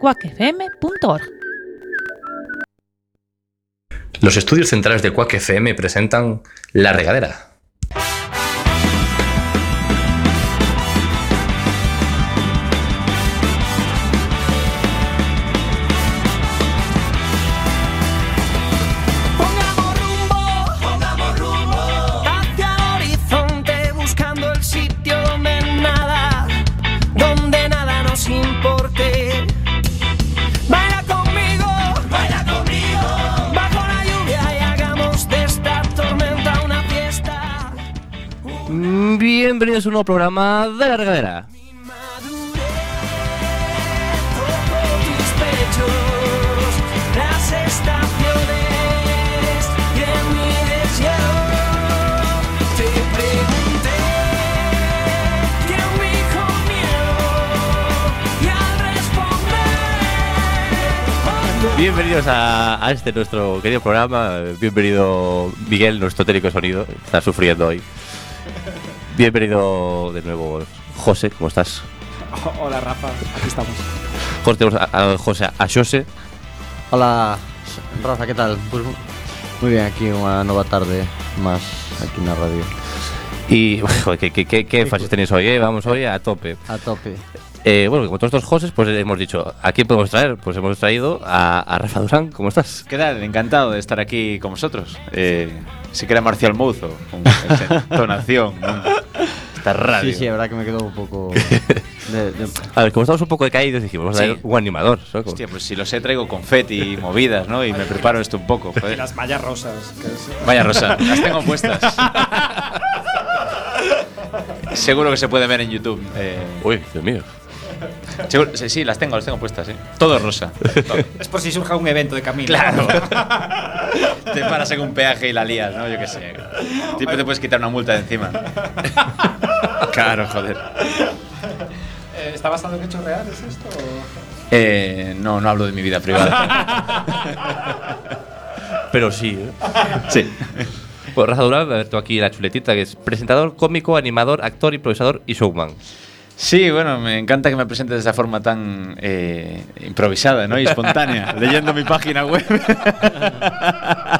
cuacfm.org. Los estudios centrales de Quack FM presentan La Regadera. Bienvenidos a un nuevo programa de La Regadera. Bienvenidos a, este nuestro querido programa. Bienvenido Miguel, nuestro técnico sonido. Está sufriendo hoy. Bienvenido de nuevo José, ¿cómo estás? Hola Rafa, aquí estamos. José, tenemos a, a José a José. Hola, Rafa, ¿qué tal? Pues muy bien, aquí una nueva tarde más aquí en la radio. Y, joder, ¿qué, qué, qué, qué énfasis tenéis hoy? eh? Vamos hoy a tope. A tope. Eh, bueno, como todos estos José, pues hemos dicho, ¿a quién podemos traer? Pues hemos traído a, a Rafa Durán, ¿cómo estás? ¿Qué tal? Encantado de estar aquí con vosotros. Eh, si que era Marcial Mouzo, con esa entonación, esta radio. Sí, sí, la verdad que me quedo un poco... de- de- A ver, como estamos un poco decaídos, dijimos, vamos a Sí. traer un animador. ¿no? Hostia, pues si lo sé, traigo confeti y movidas, ¿no? Y me preparo esto un poco. joder. Las mallas rosas. que es- Vaya Rosa, las tengo puestas. Seguro que se puede ver en YouTube. Eh, Uy, Dios mío. Sí, sí, las tengo, las tengo puestas, ¿eh? Todo rosa. Todo. Es por si surja un evento de camino. Claro. te paras en un peaje y la lías, ¿no? Yo qué sé. Siempre te puedes quitar una multa de encima. claro, joder. Eh, ¿Está basado en hechos reales esto? Eh, no, no hablo de mi vida privada. Pero sí, ¿eh? sí. Pues Rafa Durán, a ver tú aquí la chuletita, que es presentador, cómico, animador, actor, improvisador y showman. Sí, bueno, me encanta que me presentes de esa forma tan eh, improvisada, ¿no? Y espontánea, leyendo mi página web.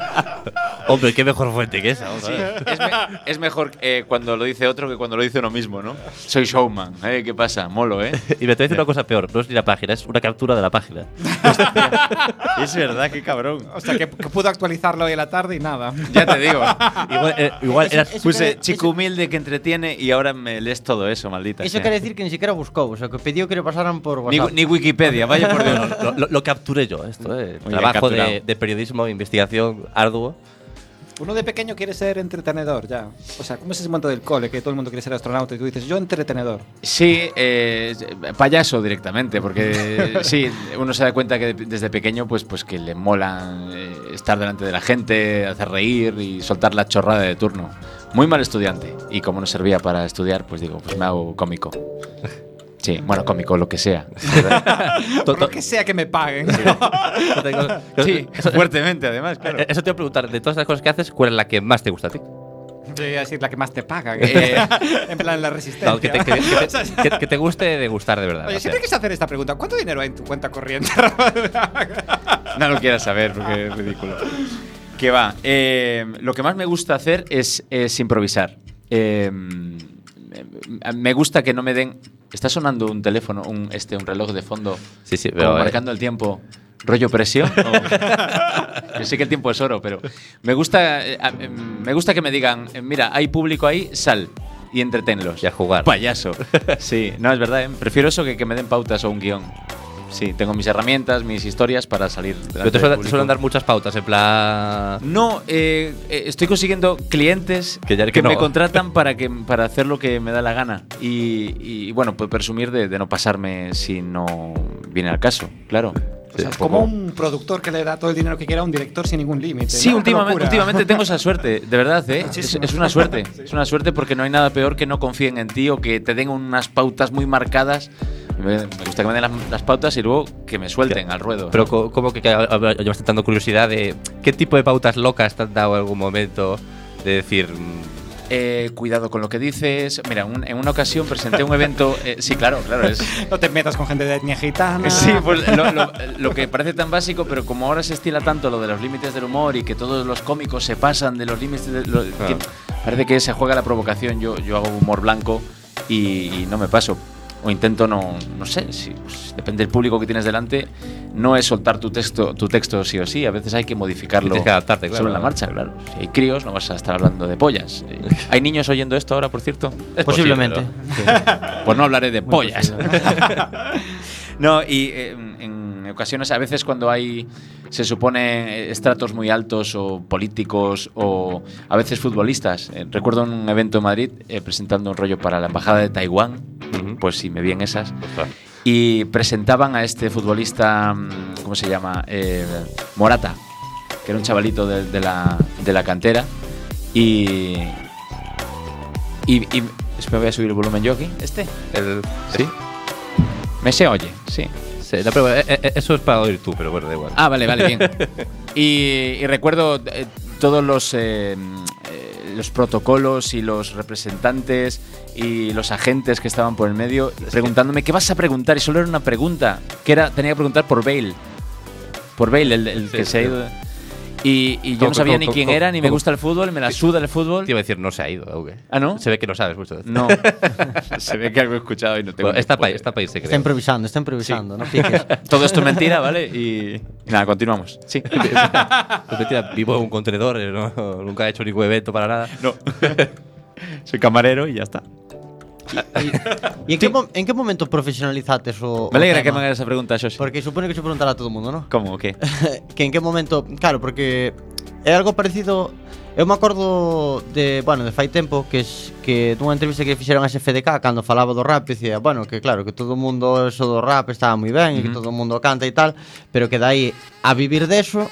Hombre, qué mejor fuente que esa. Sí, es, me- es mejor eh, cuando lo dice otro que cuando lo dice uno mismo, ¿no? Soy showman, ¿eh? ¿Qué pasa? Molo, ¿eh? Y me te voy a decir una cosa peor, no es ni la página, es una captura de la página. es verdad, qué cabrón. O sea, que, que pudo actualizarlo hoy en la tarde y nada. Ya te digo. igual eh, igual Eso- era- eso Puse quiere- chico humilde que entretiene y ahora me lees todo eso, maldita Eso sea. quiere decir que ni siquiera buscó, o sea, que pidió que le pasaran por Ni, WhatsApp. ni Wikipedia, vaya por Dios. lo, lo- lo capturé yo, esto, eh. Trabajo de, de periodismo, investigación arduo. Uno de pequeño quiere ser entretenedor ya. O sea, ¿cómo es ese momento del cole que todo el mundo quiere ser astronauta y tú dices, yo entretenedor? Sí, eh, payaso directamente, porque sí, uno se da cuenta que desde pequeño pues, pues que le mola eh, estar delante de la gente, hacer reír y soltar la chorrada de turno. Muy mal estudiante. Y como no servía para estudiar, pues digo, pues me hago cómico. Sí, bueno, cómico, lo que sea. Por lo que sea que me paguen. Sí, fuertemente además, claro. Eh, Eso te voy a preguntar, de todas las cosas que haces, ¿cuál es la que más te gusta a ti? Yo iba a decir la que más te paga. Eh, en plan, la resistencia. No, que, te, que- que te- que- que te guste de gustar de verdad. Oye, siempre quise hacer esta pregunta. ¿Cuánto dinero hay en tu cuenta corriente? No lo quieras saber porque es ridículo. Que va. eh, lo que más me gusta hacer es, es improvisar. Eh, me gusta que no me den. Está sonando un teléfono, un, este, un reloj de fondo. Sí, sí, como pero, eh, marcando el tiempo. ¿Rollo presión? o- Yo sé que el tiempo es oro, pero me gusta, eh, em, me gusta que me digan, eh, mira, hay público ahí, sal y entretenlos. Y a jugar. Payaso. Sí, no, es verdad, ¿eh? prefiero eso que que me den pautas o un guion. Sí, tengo mis herramientas, mis historias para salir. Pero te del suelen, te suelen dar muchas pautas, en plan. No, eh, eh, estoy consiguiendo clientes Que ya- que, que no. me contratan para, que, para hacer lo que me da la gana. Y, y, bueno, pues presumir de, de no pasarme si no viene al caso, claro. O sea, Es como un productor que le da todo el dinero que quiera a un director sin ningún límite. Sí, ¿no? Últimamente, últimamente tengo esa suerte, de verdad, ¿eh? Es, es una suerte. Es una suerte porque no hay nada peor que no confíen en ti o que te den unas pautas muy marcadas. Me, me gusta que me den las, las pautas y luego que me suelten al ruedo. Pero co- como que, que llevas teniendo curiosidad de qué tipo de pautas locas te han dado en algún momento de decir, eh, cuidado con lo que dices. Mira, un- en una ocasión presenté un evento. eh, sí, claro, claro. Es, No te metas con gente de etnia gitana. Sí, pues lo, lo- lo que parece tan básico, pero como ahora se estila tanto lo de los límites del humor y que todos los cómicos se pasan de los límites, de lo- que parece que se juega la provocación. Yo, yo hago humor blanco y, y no me paso. O intento no, no sé, si, pues, depende del público que tienes delante, no es soltar tu texto, tu texto sí o sí, a veces hay que modificarlo Tienes que adaptarte, claro. sobre la marcha, claro. Si hay críos, no vas a estar hablando de pollas. Eh, ¿Hay niños oyendo esto ahora, por cierto? Es Posiblemente. posible, Pues no hablaré de pollas. no, y eh, en ocasiones, a veces cuando hay, se supone, estratos muy altos o políticos o a veces futbolistas. eh, recuerdo un evento en Madrid eh, presentando un rollo para la Embajada de Taiwán. Pues si me vi en esas, y presentaban a este futbolista, mm, ¿cómo se llama? Eh, Morata, que era un chavalito de, de la, de la cantera. Y, y, y espera, voy a subir el volumen yo aquí. ¿Este? El- ¿Sí? ¿Me se oye? Sí. sí, eh, eh, eso es para oír tú, pero bueno, da igual. Ah, vale, vale, bien. y, y recuerdo eh, todos los, eh, eh, los protocolos y los representantes y los agentes que estaban por el medio preguntándome qué vas a preguntar y solo era una pregunta que era tenía que preguntar por Bale. Por Bale el, el Sí, que se ha ido y, y yo ¿Cómo- no sabía cómo- ni quién era ni me gusta el fútbol me la suda el fútbol. Te iba a decir, no se ha ido, aunque. ¿Ah, no? Se ve que no sabes mucho de no. Se ve que algo he escuchado y no tengo Bueno, ni está puta para idea. está pa irse, Está improvisando, está improvisando, no piques. todo esto es mentira vale y, nada continuamos. Sí. Pues mentira, vivo en un contenedor, eh, no- nunca he hecho ningún evento para nada. no. Soy camarero y ya está E en, que, en que momento profesionalizates o Me alegra o que me hagas esa pregunta, Xoxe. Porque supone que se preguntará a todo o mundo, ¿no? Como, que? que en que momento, claro, porque é algo parecido Eu me acordo de, bueno, de fai tempo que es, que dunha entrevista que fixeron a SFDK cando falaba do rap, dicía, bueno, que claro, que todo o mundo eso do rap estaba moi ben, uh -huh. e que todo o mundo canta e tal, pero que dai a vivir deso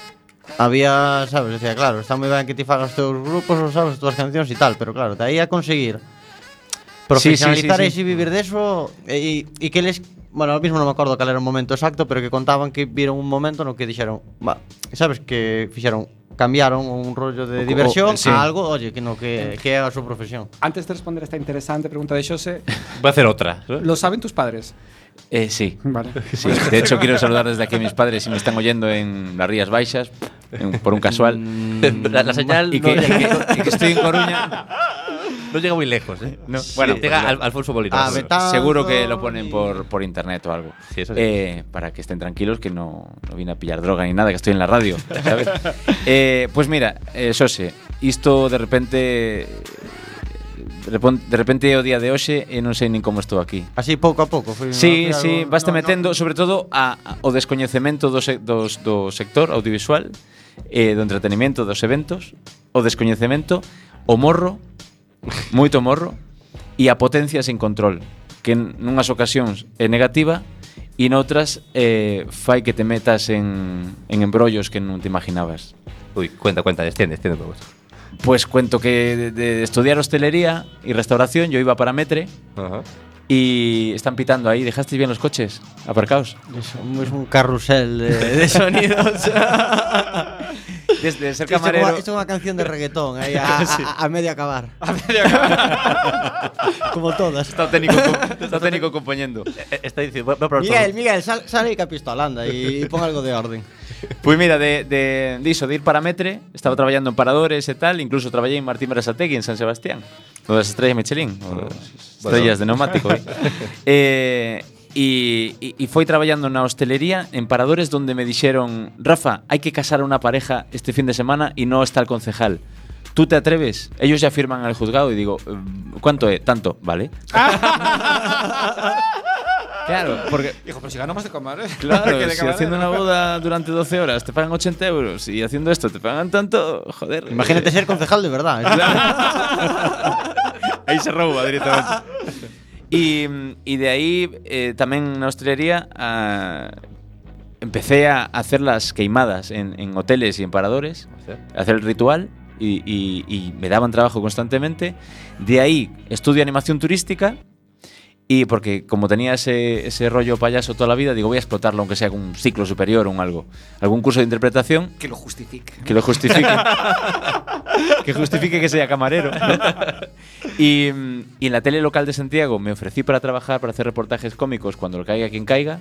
había, sabes, decía, claro, está moi ben que ti fagas teus grupos, ou sabes, as túas cancións e tal, pero claro, de aí a conseguir profesionalizar sí, e sí. si vivir deso e, e que les Bueno, ahora mismo non me acordo cal era o momento exacto, pero que contaban que viron un momento no que dixeron, va, sabes que fixeron cambiaron un rollo O- de diversión o- sí. a algo, oye, que no que, que é a súa profesión. Antes de responder esta interesante pregunta de Xose, Voy a hacer otra. ¿no? ¿lo saben tus padres? Eh, sí. Vale. Sí, de hecho quiero saludar desde aquí a mis padres si me están oyendo en las Rías Baixas, en- por un casual. La, la señal Y no, que, y llega, que- y que estoy en Coruña. no llega muy lejos, ¿eh? No, bueno, sí, llega pues, Al- Alfonso Molina. Ah, seguro. Que lo ponen por, por internet o algo. Sí, eso sí. Eh, para que estén tranquilos que no, no vine a pillar droga ni nada, que estoy en la radio, ¿sabes? Eh, pues mira, eh, Xose, isto de repente de repente o día de hoxe e non sei nin como estou aquí. Así pouco a pouco foi Sí, algo- sí, baste no, metendo no. sobre todo a, a- o descoñecemento do, se, dos, do sector audiovisual eh, do entretenimento dos eventos o descoñecemento o morro moito morro e a potencia sen control, que nunhas ocasións é negativa e noutras eh, fai que te metas en, en embrollos que non te imaginabas. Ui, cuenta, cuenta, descende, descende todo esto. Pues cuento que de, de estudiar hostelería y restauración yo iba para Metre uh -huh. Y están pitando ahí. ¿Dejasteis bien los coches aparcados? Es un, es un carrusel de, de sonidos. Desde ser camarero. Esto es una canción de reggaetón ahí a, a, a medio acabar. como todas. Está técnico, co- está técnico componiendo. Eh, Está diciendo, voy a probar todo. Miguel, Miguel, sal, sal aí ca pistola, anda y, pon algo de orden. Pues mira, de, de, de iso, de ir para Metre, estaba traballando en paradores e tal, incluso traballei en Martín Berasategui en San Sebastián, o das estrellas Michelin, o estrellas de neumático. eh. eh, y, y, y foi traballando na hostelería en paradores donde me dixeron Rafa, hai que casar a una pareja este fin de semana y no está el concejal. ¿Tú te atreves? Ellos ya firman al juzgado y digo, "Eh, ¿cuánto es? Tanto, ¿vale? claro, porque Hijo, pero si ganamos de comer, ¿eh? Claro, de si haciendo una boda durante 12 horas te pagan 80 euros y haciendo esto te pagan tanto, joder. Imagínate ser concejal de verdad. Ahí se roba directamente. y, y de ahí eh, también en la hostelería ah, empecé a hacer las queimadas en, en hoteles y en paradores, hacer el ritual y, y- y me daban trabajo constantemente. De ahí estudio animación turística Y porque como tenía ese, ese rollo payaso toda la vida, digo, voy a explotarlo, aunque sea con un ciclo superior o un algo. Algún curso de interpretación Que lo justifique. que lo justifique. que justifique que sea camarero. y, y en la tele local de Santiago me ofrecí para trabajar, para hacer reportajes cómicos cuando lo caiga quien caiga.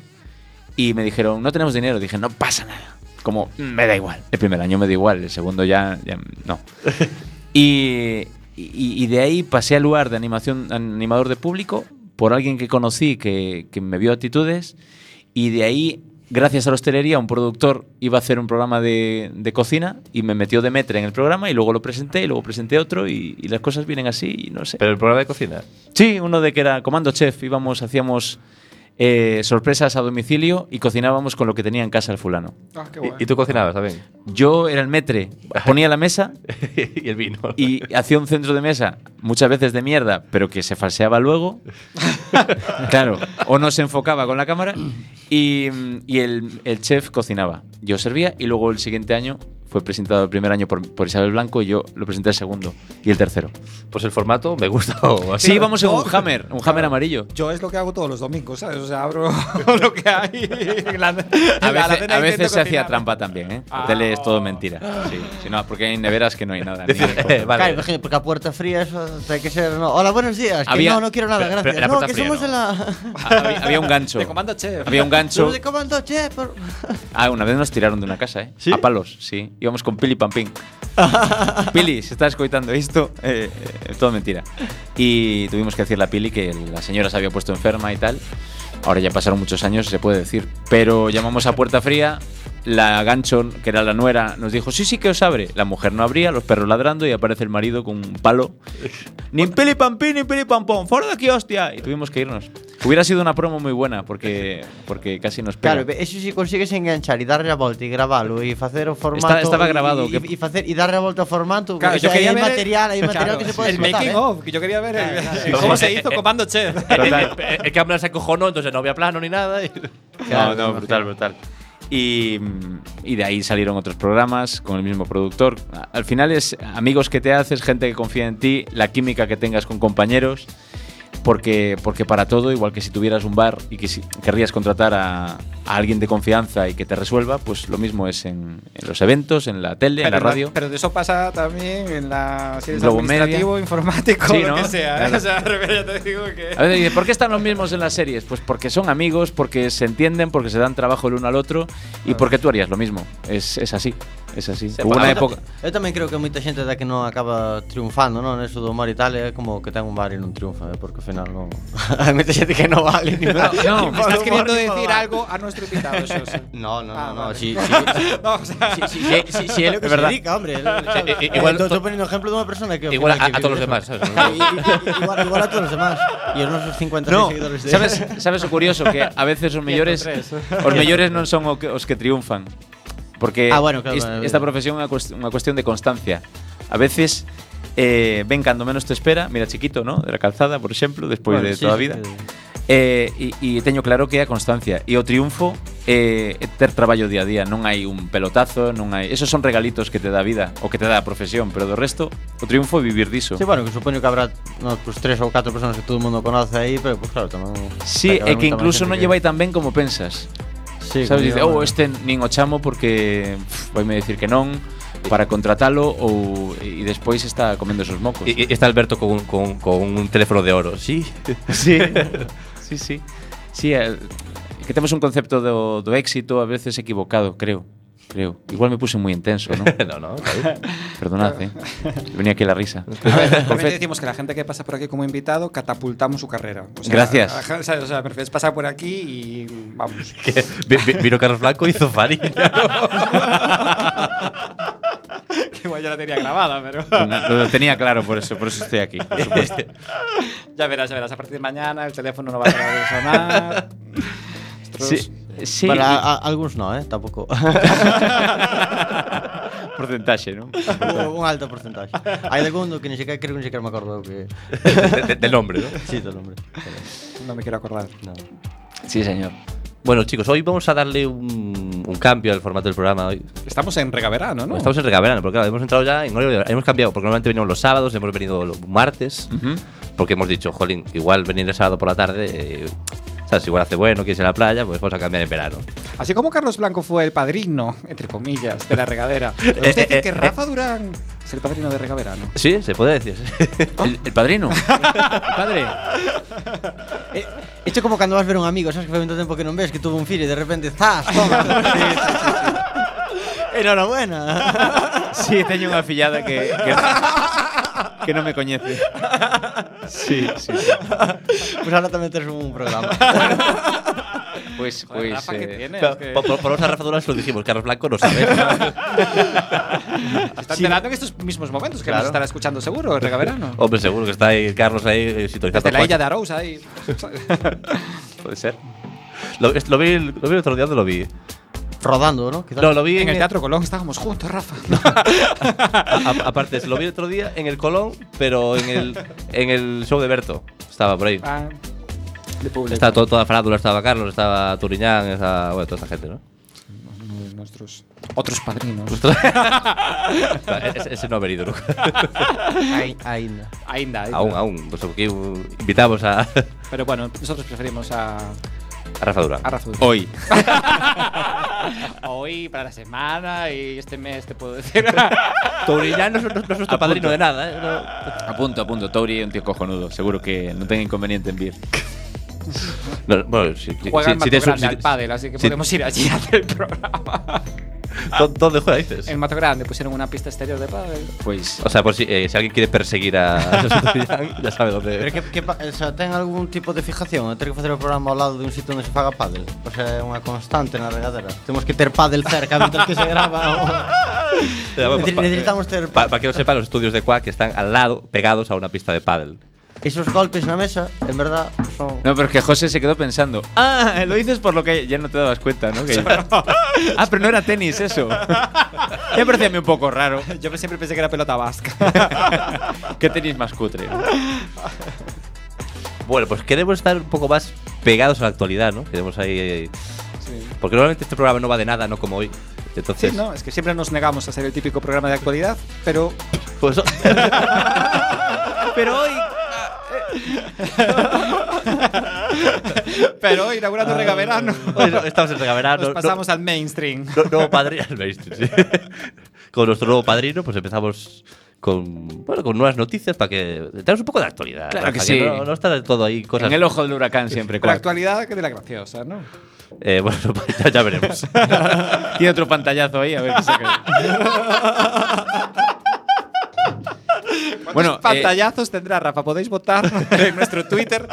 Y me dijeron, no tenemos dinero. Dije, no pasa nada. Como, "Mm, me da igual. El primer año me da igual, el segundo ya, ya no. y, y- y de ahí pasé al lugar de animación, animador de público por alguien que conocí que, que me vio actitudes. Y de ahí, gracias a la hostelería, un productor iba a hacer un programa de, de cocina y me metió de metre en el programa y luego lo presenté y luego presenté otro y, y las cosas vienen así y no sé. Pero el programa de cocina. Sí, uno de que era Comando Chef, íbamos, hacíamos eh, sorpresas a domicilio y cocinábamos con lo que tenía en casa el fulano. Ah, qué Y, tú cocinabas también. Yo era el metre, ponía la mesa y el vino. y hacía un centro de mesa muchas veces de mierda, pero que se falseaba luego. claro, o no se enfocaba con la cámara y, y el, el chef cocinaba. Yo servía y luego el siguiente año fue presentado el primer año por, por Isabel Blanco y yo lo presenté el segundo y el tercero. Pues el formato me gusta. así. Sí, íbamos en un hammer, un hammer amarillo. Yo es lo que hago todos los domingos, ¿sabes? O sea, abro lo que hay. en la- A veces, a veces se hacía trampa también, ¿eh? Ah. tele es todo mentira. Sí, sí, no, porque hay neveras que no hay nada. Eh, vale. Claro, imagínate, porque a puerta fría eso tiene que ser. no, Hola, buenos días. Que Había- no, no quiero nada, pero- gracias. pero la no, puerta que fría somos no. en la. había, había un gancho. De comando chef. Había un gancho. De comando, che. por- Ah, una vez nos tiraron de una casa, ¿eh? ¿Sí? A palos, sí. Íbamos con Pili Pampín. Pili, si estás escoitando esto, eh, eh, todo mentira. Y tuvimos que decirle a Pili que la señora se había puesto enferma y tal. Ahora ya pasaron muchos años, se puede decir. Pero llamamos a puerta fría. La gancho, que era la nuera, nos dijo: Sí, sí que os abre. La mujer no abría, los perros ladrando y aparece el marido con un palo. Ni Pili Pampín, ni Pili Pampón, fuera de aquí, hostia. Y tuvimos que irnos. Hubiera sido una promo muy buena porque, porque casi nos pega. Claro, eso si consigues enganchar e darle a volta e gravalo e facer o formato Está- estaba grabado, que- e facer e darle a volta ao formato Claro, yo quería hai ver el- material, hai material Claro, que se pode El explotar, making eh. of, que yo quería ver el- sí. cómo Sí. se hizo comando chef. Total. El, el cámara se acojonó, entonces no había plano ni nada. y- No, no, brutal, brutal. Y, de ahí salieron otros programas con el mismo productor. Al final es amigos que te haces, gente que confía en ti, la química que tengas con compañeros. Porque, porque para todo, igual que si tuvieras un bar y que si querrías contratar a, a alguien de confianza y que te resuelva, pues lo mismo es en, en los eventos, en la tele, en la Pero radio. Pero de eso pasa también en la. Si eres Media. administrativo, informático, Sí, lo ¿no? que sea. ¿eh? Claro. O sea, ya te digo que. A veces ¿por qué están los mismos en las series? Pues porque son amigos, porque se entienden, porque se dan trabajo el uno al otro y porque tú harías lo mismo. Es, es así, es así. Se Hubo una época... Eu tamén creo que moita xente da que non acaba triunfando, non? Eso do humor e tal é como que ten un bar e non triunfa, eh? porque ao final non... Hai moita xente que non vale ni No, para- no, ni para estás queriendo decir bar. algo a nuestro invitado, Xos. No, no, Ah, no, no, vale. si, si, No, o sea, si, si, si, si, si é lo que Es se verdad. dedica, hombre. I- i- igual Estou to- poniendo ejemplo dunha persona que Igual a, que a todos los demás. eso. igual, igual a todos los demás. E os nosos 56 No, seguidores de... sabes, sabes o curioso que a veces os mellores os mellores non son o que, os que triunfan. Porque ah, bueno, claro, ist, esta profesión é unha, cuest unha cuestión de constancia. A veces eh, ven cando menos te espera, mira chiquito, ¿no? De la calzada, por exemplo, despois bueno, de sí, toda a vida. Que... Eh, e, e teño claro que é a constancia e o triunfo eh, é eh, ter traballo día a día, non hai un pelotazo, non hai, esos son regalitos que te dá a vida o que te dá a profesión, pero do resto o triunfo é vivir diso. Sí, bueno, que supoño que habrá no, pues, tres ou catro persoas que todo o mundo conoce aí, pero pues claro, tamén Sí, é que incluso non lle vai tan ben como pensas. Sí, sabes, dice, "Oh, este nin o chamo porque pff, vai me decir que non." para contratalo ou e despois está comendo esos mocos. E, está Alberto con, con, con un teléfono de oro, sí. Sí. sí, sí. Sí, eh, que temos un concepto do, do éxito a veces equivocado, creo. Creo. Igual me puse muy intenso, ¿no? no, no. Perdonad, ¿eh? Venía aquí la risa. A ver, también decimos que la gente que pasa por aquí como invitado catapultamos su carrera. O sea, Gracias. ajá, ¿sabes? O sea, prefieres pasar por aquí y vamos. Vino Carlos Blanco y hizo Fari. que igual ya la tenía grabada, pero. Lo tenía claro, por eso, por eso estoy aquí. por supuesto. ya verás, ya verás. A partir de mañana el teléfono no va a parar de sonar. Sí, sí. Bueno, a, a, algúns no, eh, tampouco. porcentaxe, ¿no? un alto porcentaxe. Hai algún do que ni siquiera creo que ni siquiera me acordo que De- de- del nombre, ¿no? Sí, do nombre. No me quiero acordar. No. Sí, señor. Bueno, chicos, hoy vamos a darle un, un cambio al formato del programa. Hoy. Estamos en regaverano, ¿no? Estamos en regaverano, porque claro, hemos entrado ya en horario- Hemos cambiado, porque normalmente venimos los sábados, hemos venido los martes. Porque hemos dicho, jolín, igual venir el sábado por la tarde, eh, ¿sabes? Igual hace bueno, quieres ir a la playa, pues vamos a cambiar en verano. Así como Carlos Blanco fue el padrino, entre comillas, de la regadera. ¿Es eh, decir eh, que eh. Rafa Durán es el padrino de regaverano? Sí, se puede decir. El, el padrino. el padre. Eh, Hecho como cando vas ver un amigo, sabes que fai moito tempo que non ves que tuvo un filho e de repente ¡zas! Toma. Enhorabuena. Sí, teño unha fillada que, que, que non me coñece. Sí, sí, sí. Pues ahora tamén tes un programa. Pues, Joder, pues. Rafa, ¿qué eh, tienes? Por, Que- por, por lo dijimos, Carlos Blanco no sabe. Se está enterando en estos mismos momentos que Claro. nos estará escuchando seguro, el regaverano. Hombre, seguro que está ahí Carlos ahí eh, sintonizando. Desde la Juan. isla de Arousa ahí. puede ser. Lo, es- lo vi, el- lo vi el otro día, ¿dónde lo vi? Rodando, ¿no? Quizás. No, lo vi En en, el Teatro Colón estábamos juntos, Rafa. a- a- aparte, lo vi el otro día en el Colón, pero en el, en el show de Berto. Estaba por ahí. Ah, de. Estaba todo, toda farándula, estaba Carlos, estaba Turiñán, estaba, bueno, toda esa gente, ¿no? Uno de nuestros otros padrinos. ese, ese no ha venido nunca. Ai- Ainda. Ainda, aún, aún. Pues aquí invitamos a, Pero bueno, nosotros preferimos a, a Rafa Durán. a Rafa Durán. Hoy. Hoy, para la semana y este mes te puedo decir. Turiñán no, es- no es nuestro A padrino punto. de nada, ¿eh? No- A punto, a punto. Tauri es un tío cojonudo. Seguro que no tenga inconveniente en vir. No, bueno, si, si- si- si un- Grande si- al pádel, así que si- podemos ir allí a hacer el programa. ¿Dó- ¿Dónde juega, dices? En Mato Grande pusieron una pista exterior de pádel. Pues. O sea, por si, eh, si alguien quiere perseguir a, ya sabe dónde. Pero que, que, pa- o sea, ten algún tipo de fijación? Ter que facer o programa ao lado de un sitio onde se faga pádel? O sea, é unha constante na regadera. Temos que ter pádel cerca mientras que se grava. o- Necesi- Necesitamos ter Para que lo sepan, los estudios de Quack están al lado, pegados a una pista de pádel. Esos golpes na mesa, en verdad, son... No, pero es que José se quedó pensando. Ah, lo dices por lo que ya no te dabas cuenta, ¿no? Que- ah, pero no era tenis eso. ya me parecía a mí un poco raro. Yo siempre pensé que era pelota vasca. ¿Qué tenis más cutre? Bueno, pues queremos estar un poco más pegados a la actualidad, ¿no? Queremos ahí. eh, Porque normalmente este programa no va de nada, no como hoy. Entonces, Sí, no, es que siempre nos negamos a ser el típico programa de actualidad, pero pues, pero hoy pero inaugurando Regaverano hoy estamos en Regaverano. nos pasamos al mainstream. no- no- nuevo padrino. al mainstream, sí. con nuestro nuevo padrino, pues empezamos con, bueno, con nuevas noticias para que tengamos un poco de actualidad. Claro que sí. No, no está todo ahí cosas. En el ojo del huracán siempre, Pero actualidad que de la graciosa, ¿no? Eh, bueno, ya, ya veremos. Tiene otro pantallazo ahí, a ver qué saca. Bueno, ¿Cuántos pantallazos tendrá Rafa? Podéis votar en nuestro Twitter.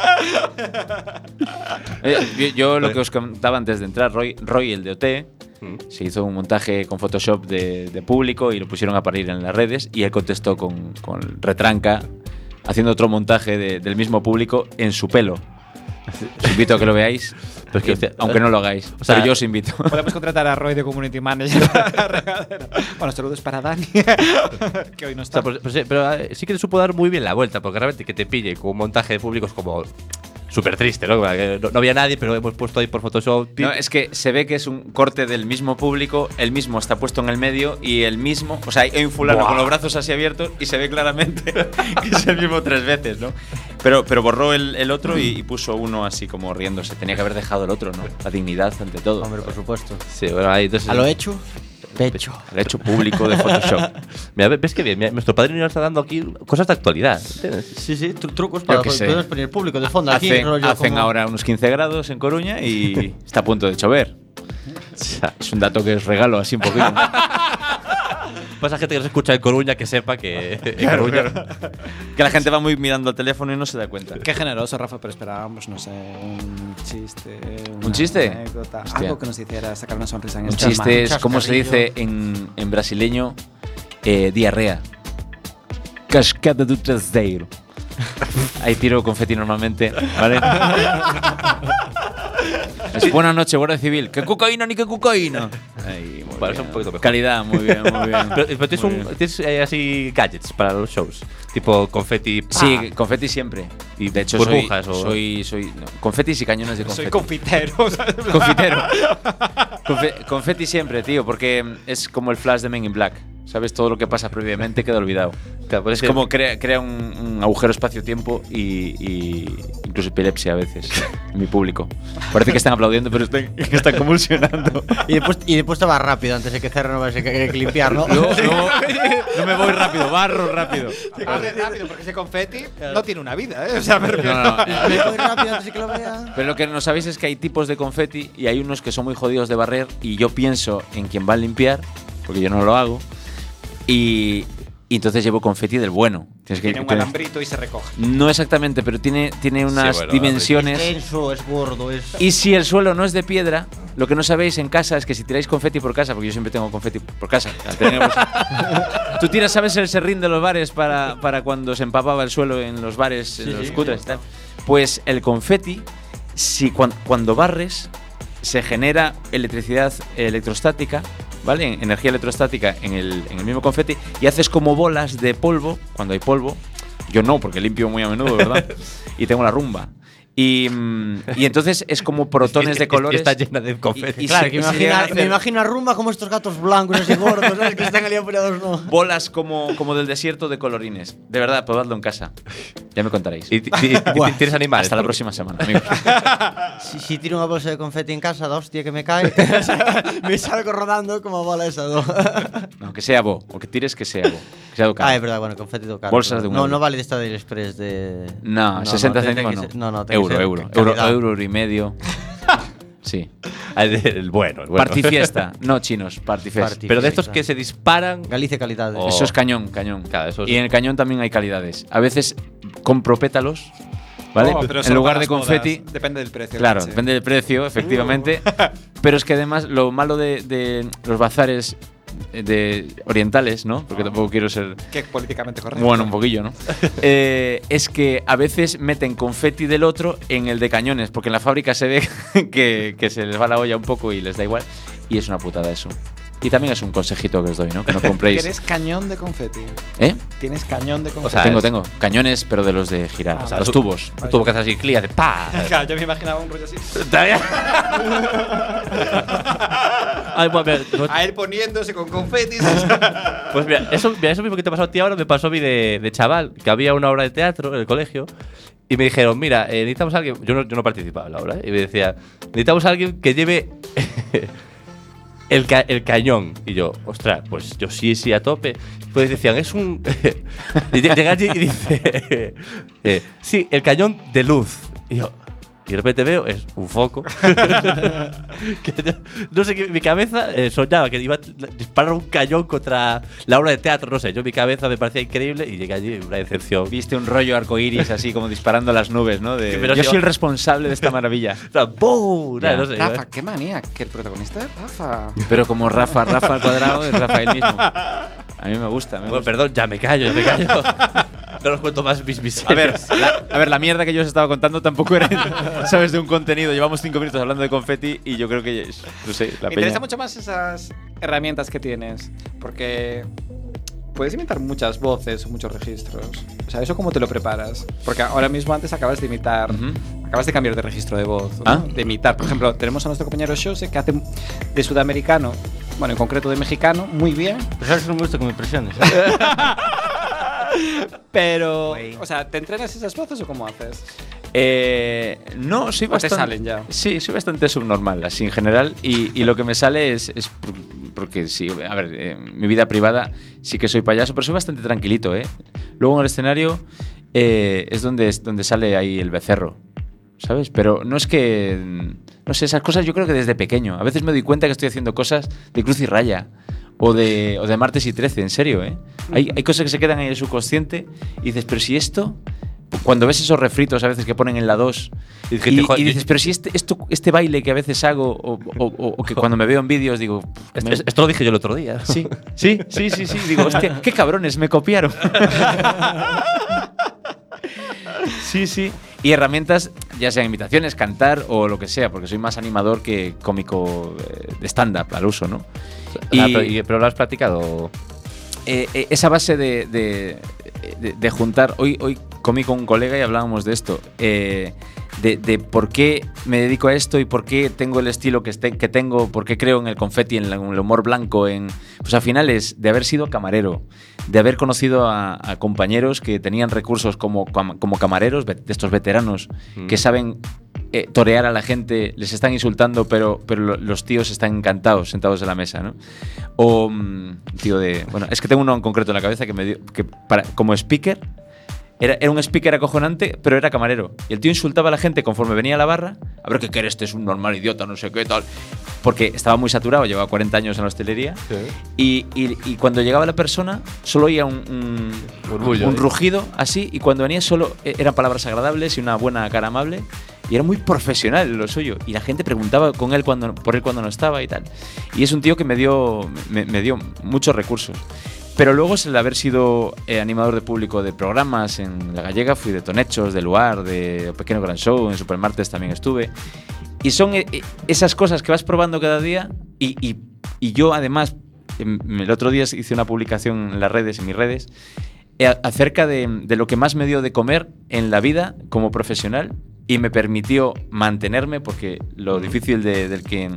eh, yo, yo lo que os contaba antes de entrar, Roy, Roy el de OT, Mm. se hizo un montaje con Photoshop de, de público y lo pusieron a parir en las redes y él contestó con, con retranca haciendo otro montaje de- del mismo público en su pelo. Os invito a que lo veáis, Pero es que, y- hostia, aunque no lo hagáis. o sea, pero yo os invito. Podemos contratar a Roy de Community Manager. bueno, saludos para Dani, que hoy no O está. sea, pues- pues sí, pero eh, sí que le supo dar muy bien la vuelta, porque realmente que te pille con un montaje de públicos como súper triste, ¿no? No, no había nadie, pero hemos puesto ahí por Photoshop. No, es que se ve que es un corte del mismo público, el mismo está puesto en el medio y el mismo, o sea, hay un fulano Buah. con los brazos así abiertos y se ve claramente que es el mismo tres veces, ¿no? Pero, pero borró el, el otro y, y puso uno así como riéndose. Tenía que haber dejado el otro, ¿no? La dignidad ante todo. Hombre, por supuesto. Sí, bueno, ahí entonces. A lo hecho, pecho. El hecho público de Photoshop. Mira, ves que bien, mira, nuestro padrino nos está dando aquí cosas de actualidad. ¿entiendes? Sí, sí, tru- trucos para podemos poner público de fondo aquí. Hacen, rollo hacen como- ahora unos 15 grados en Coruña y está a punto de llover. O sea, es un dato que os regalo así un poquito. Pasa gente que nos escucha en Coruña que sepa que en Coruña. que la gente va muy mirando el teléfono y no se da cuenta. Qué generoso, Rafa, pero esperábamos, no sé, un chiste. ¿Un chiste? anécdota, algo que nos hiciera sacar una sonrisa en Un este chiste es. ¿cómo se dice en, en brasileño? Eh, diarrea. Cascada do traseiro. Ahí tiro confeti normalmente, ¿vale? es buena noche, Guardia Civil. ¿Qué cocaína ni qué cocaína? Ahí, muy Vale, es bien. un poquito mejor. Calidad, muy bien, muy bien. Pero, pero tienes, Muy un, bien. tienes eh, así gadgets para los shows. Tipo confeti. Sí, confeti siempre. Y de hecho, burbujas soy, o- soy, soy no, confetis y cañones de confeti. Soy confitero. ¿sabes? Confitero. Confe- confeti siempre, tío, porque es como el flash de Men in Black. ¿Sabes? Todo lo que pasa previamente queda olvidado. Claro, pues Es como crea, crea un, un agujero espacio-tiempo y, y incluso epilepsia a veces en mi público. Parece que están aplaudiendo, pero están, están convulsionando. Y después, y después te vas rápido antes de que cerre, no vas a que, que limpiar, ¿no? No, no, no me voy rápido, barro rápido. rápido, porque ese confeti no tiene una vida, ¿eh? O sea, me refiero- No, no, no. Me voy rápido antes de que lo vea. Pero lo que no sabéis es que hay tipos de confeti y hay unos que son muy jodidos de barrer y yo pienso en quien va a limpiar, porque yo no lo hago, y, y entonces llevo confeti del bueno. Tienes que- Tiene un tienes- alambrito y se recoge. No exactamente, pero tiene, tiene unas bueno, dimensiones. Es denso, es gordo, es. Y si el suelo no es de piedra, lo que no sabéis en casa es que si tiráis confeti por casa, porque yo siempre tengo confeti por casa. tenemos- Tú tiras, ¿sabes el serrín de los bares para, para cuando se empapaba el suelo en los bares, en los cutres y tal? Pues el confeti, si cuan- cuando barres, se genera electricidad electrostática, ¿vale? En- Energía electrostática en el, en el mismo confeti y haces como bolas de polvo, cuando hay polvo. Yo no, porque limpio muy a menudo, ¿verdad? y tengo la rumba. Y, mm, y entonces es como protones de colores. Está llena de confeti. Y- y Claro, se- que me se llegan a imagino, hacer me imagino a Rumba como estos gatos blancos así gordos, ¿sabes? Que están ahí apoyados, ¿no? bolas como, como del desierto de colorines. De verdad, probadlo en casa. Ya me contaréis. Y, ti- ti- ti- tienes animales. Hasta la próxima semana, amigos. Si, si tiro una bolsa de confeti en casa, da hostia que me cae, me salgo rodando como bola esa, ¿no? No, que sea bo. O que tires que sea bo. Que sea. Ah, es verdad, bueno, confeti do caro. Bolsas de un No, no vale de esta del Express de. No, 60 tiene céntimos que no. No, no, que euro, euro, euro. Euro y medio. Sí. Ah, El, el bueno, el bueno. Partifiesta. No chinos, partifiesta. Party. Pero de estos que se disparan. Galicia calidad. Oh. Eso es cañón, cañón. Claro, eso es- Y en el cañón también hay calidades. A veces compro pétalos, ¿vale? Oh, pero en lugar de confeti. Depende del precio. Claro, depende del precio, efectivamente. Pero es que además lo malo de, de los bazares de orientales, ¿no? Porque tampoco quiero ser Que políticamente correcto. bueno, un poquillo, ¿no? Eh, es que a veces meten confeti del otro en el de cañones, porque en la fábrica se ve que, que se les va la olla un poco y les da igual. Y es una putada eso. Y también es un consejito que os doy, ¿no? Que no compréis. Tienes cañón de confeti. ¿Eh? Tienes cañón de confeti. O sea, tengo, es- tengo. Cañones, pero de los de girar. Ah, los tú- tubos. Un tubo que hace así, clic, hace ¡pa! Claro, yo me imaginaba un rollo así. Ay, bueno, mira, no- A él poniéndose con confetis. Pues mira, eso, mira, eso mismo que te pasó a ti ahora me pasó a mí de, de chaval, que había una obra de teatro en el colegio y me dijeron, mira, eh, necesitamos a alguien, yo no, yo no participaba en la obra, ¿eh? y me decía, necesitamos a alguien que lleve el, ca- el cañón. Y yo, ostras, pues yo sí, sí, a tope. Pues decían, es un... y lle- llega allí y dice, eh, sí, el cañón de luz. Y yo... Y de repente veo, es un foco. Que no sé qué, mi cabeza eh, soñaba que iba a disparar un cañón contra la obra de teatro, no sé. Yo mi cabeza me parecía increíble y llegué allí una decepción. Viste un rollo arcoiris así como disparando a las nubes, ¿no? De, Pero yo si- soy el responsable de esta maravilla. O sea, ¡boom! Ya. No sé, Rafa, qué manía. Que el protagonista es Rafa. Pero como Rafa, Rafa al cuadrado es Rafael mismo. A mí me gusta. Me Bueno, gusta. perdón, ya me callo, ya me callo. no os cuento más mis miserias. A ver, la, a ver, la mierda que yo os estaba contando tampoco era, ¿sabes? De un contenido. Llevamos cinco minutos hablando de confeti y yo creo que, es- no sé, la Me interesa mucho más esas herramientas que tienes. Porque puedes imitar muchas voces o muchos registros. O sea, ¿eso cómo te lo preparas? Porque ahora mismo antes acabas de imitar. Ujú. Acabas de cambiar de registro de voz. ¿no? Ah. De imitar. Por ejemplo, tenemos a nuestro compañero Shose que hace de sudamericano, bueno, en concreto de mexicano, muy bien. Pero sabes que no me gusta con impresiones. Pero, o sea, ¿te entrenas esas voces o cómo haces? Eh, no, soy ¿O te bastante. salen ya? Sí, soy bastante subnormal, así en general. Y, y lo que me sale es, es por- porque sí, a ver, eh, mi vida privada sí que soy payaso, pero soy bastante tranquilito, ¿eh? Luego en el escenario eh, es donde, es donde sale ahí el becerro, ¿sabes? Pero no es que. No sé, esas cosas yo creo que desde pequeño. A veces me doy cuenta que estoy haciendo cosas de cruz y raya. O de, o de martes y 13, en serio, ¿eh? Hay, hay cosas que se quedan en el subconsciente y dices, pero si esto cuando ves esos refritos a veces que ponen en la 2 y, dices, pero si este, esto, este baile que a veces hago o, o- o- o que cuando me veo en vídeos digo, Esto, me- esto lo dije yo el otro día. sí, sí, sí, sí, sí, digo, hostia, qué cabrones, me copiaron. sí, sí. Y herramientas, ya sean imitaciones, cantar o lo que sea, porque soy más animador que cómico eh, de stand-up al uso, ¿no? Y, pero, pero lo has practicado. Eh, eh, esa base de, de- de- de juntar. Hoy, hoy comí con un colega y hablábamos de esto. eh, de, por qué me dedico a esto y por qué tengo el estilo que, este- que tengo, por qué creo en el confeti, en, la- en el humor blanco, en, pues al final es de haber sido camarero, de haber conocido a, a compañeros que tenían recursos como, como camareros, de estos veteranos, que saben eh, torear a la gente, les están insultando, pero, pero lo- los tíos están encantados sentados en la mesa, ¿no? O mm, tío de... Bueno, es que tengo uno en concreto en la cabeza que me dio... Que para, como speaker, era, era un speaker acojonante, pero era camarero. Y el tío insultaba a la gente conforme venía a la barra. A ver qué quiere, este es un normal idiota, no sé qué tal. Porque estaba muy saturado, llevaba 40 años en la hostelería. Y, y- y cuando llegaba la persona, solo oía un, un, Murmullo, un ¿eh? rugido así. Y cuando venía, solo e- eran palabras agradables y una buena cara amable. Y era muy profesional lo suyo. Y la gente preguntaba con él cuando, por él cuando no estaba y tal. Y es un tío que me dio, me, me dio muchos recursos. Pero luego es el haber sido eh, animador de público de programas en La Gallega, fui de Tonechos, de Luar, de Pequeño Gran Show, en Supermartes también estuve. Y son eh, eh, esas cosas que vas probando cada día y, y- y yo además, em, el otro día hice una publicación en las redes, en mis redes, eh, acerca de, de lo que más me dio de comer en la vida como profesional y me permitió mantenerme porque lo difícil de, del que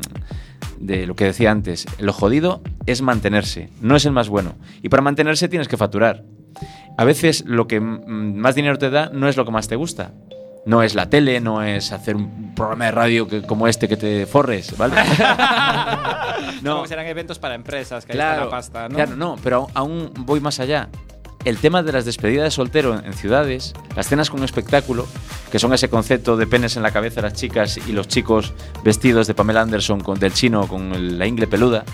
de lo que decía antes, lo jodido es mantenerse, no es el más bueno. Y para mantenerse tienes que facturar. A veces lo que más dinero te da no es lo que más te gusta. No es la tele, no es hacer un programa de radio que- como este que te forres, ¿vale? No. Como serán eventos para empresas, que claro, la pasta, ¿no? Claro, no, pero aún voy más allá. El tema de las despedidas de soltero en, ciudades, las cenas con espectáculo, que son ese concepto de penes en la cabeza de las chicas y los chicos vestidos de Pamela Anderson con, del chino con el- la ingle peluda,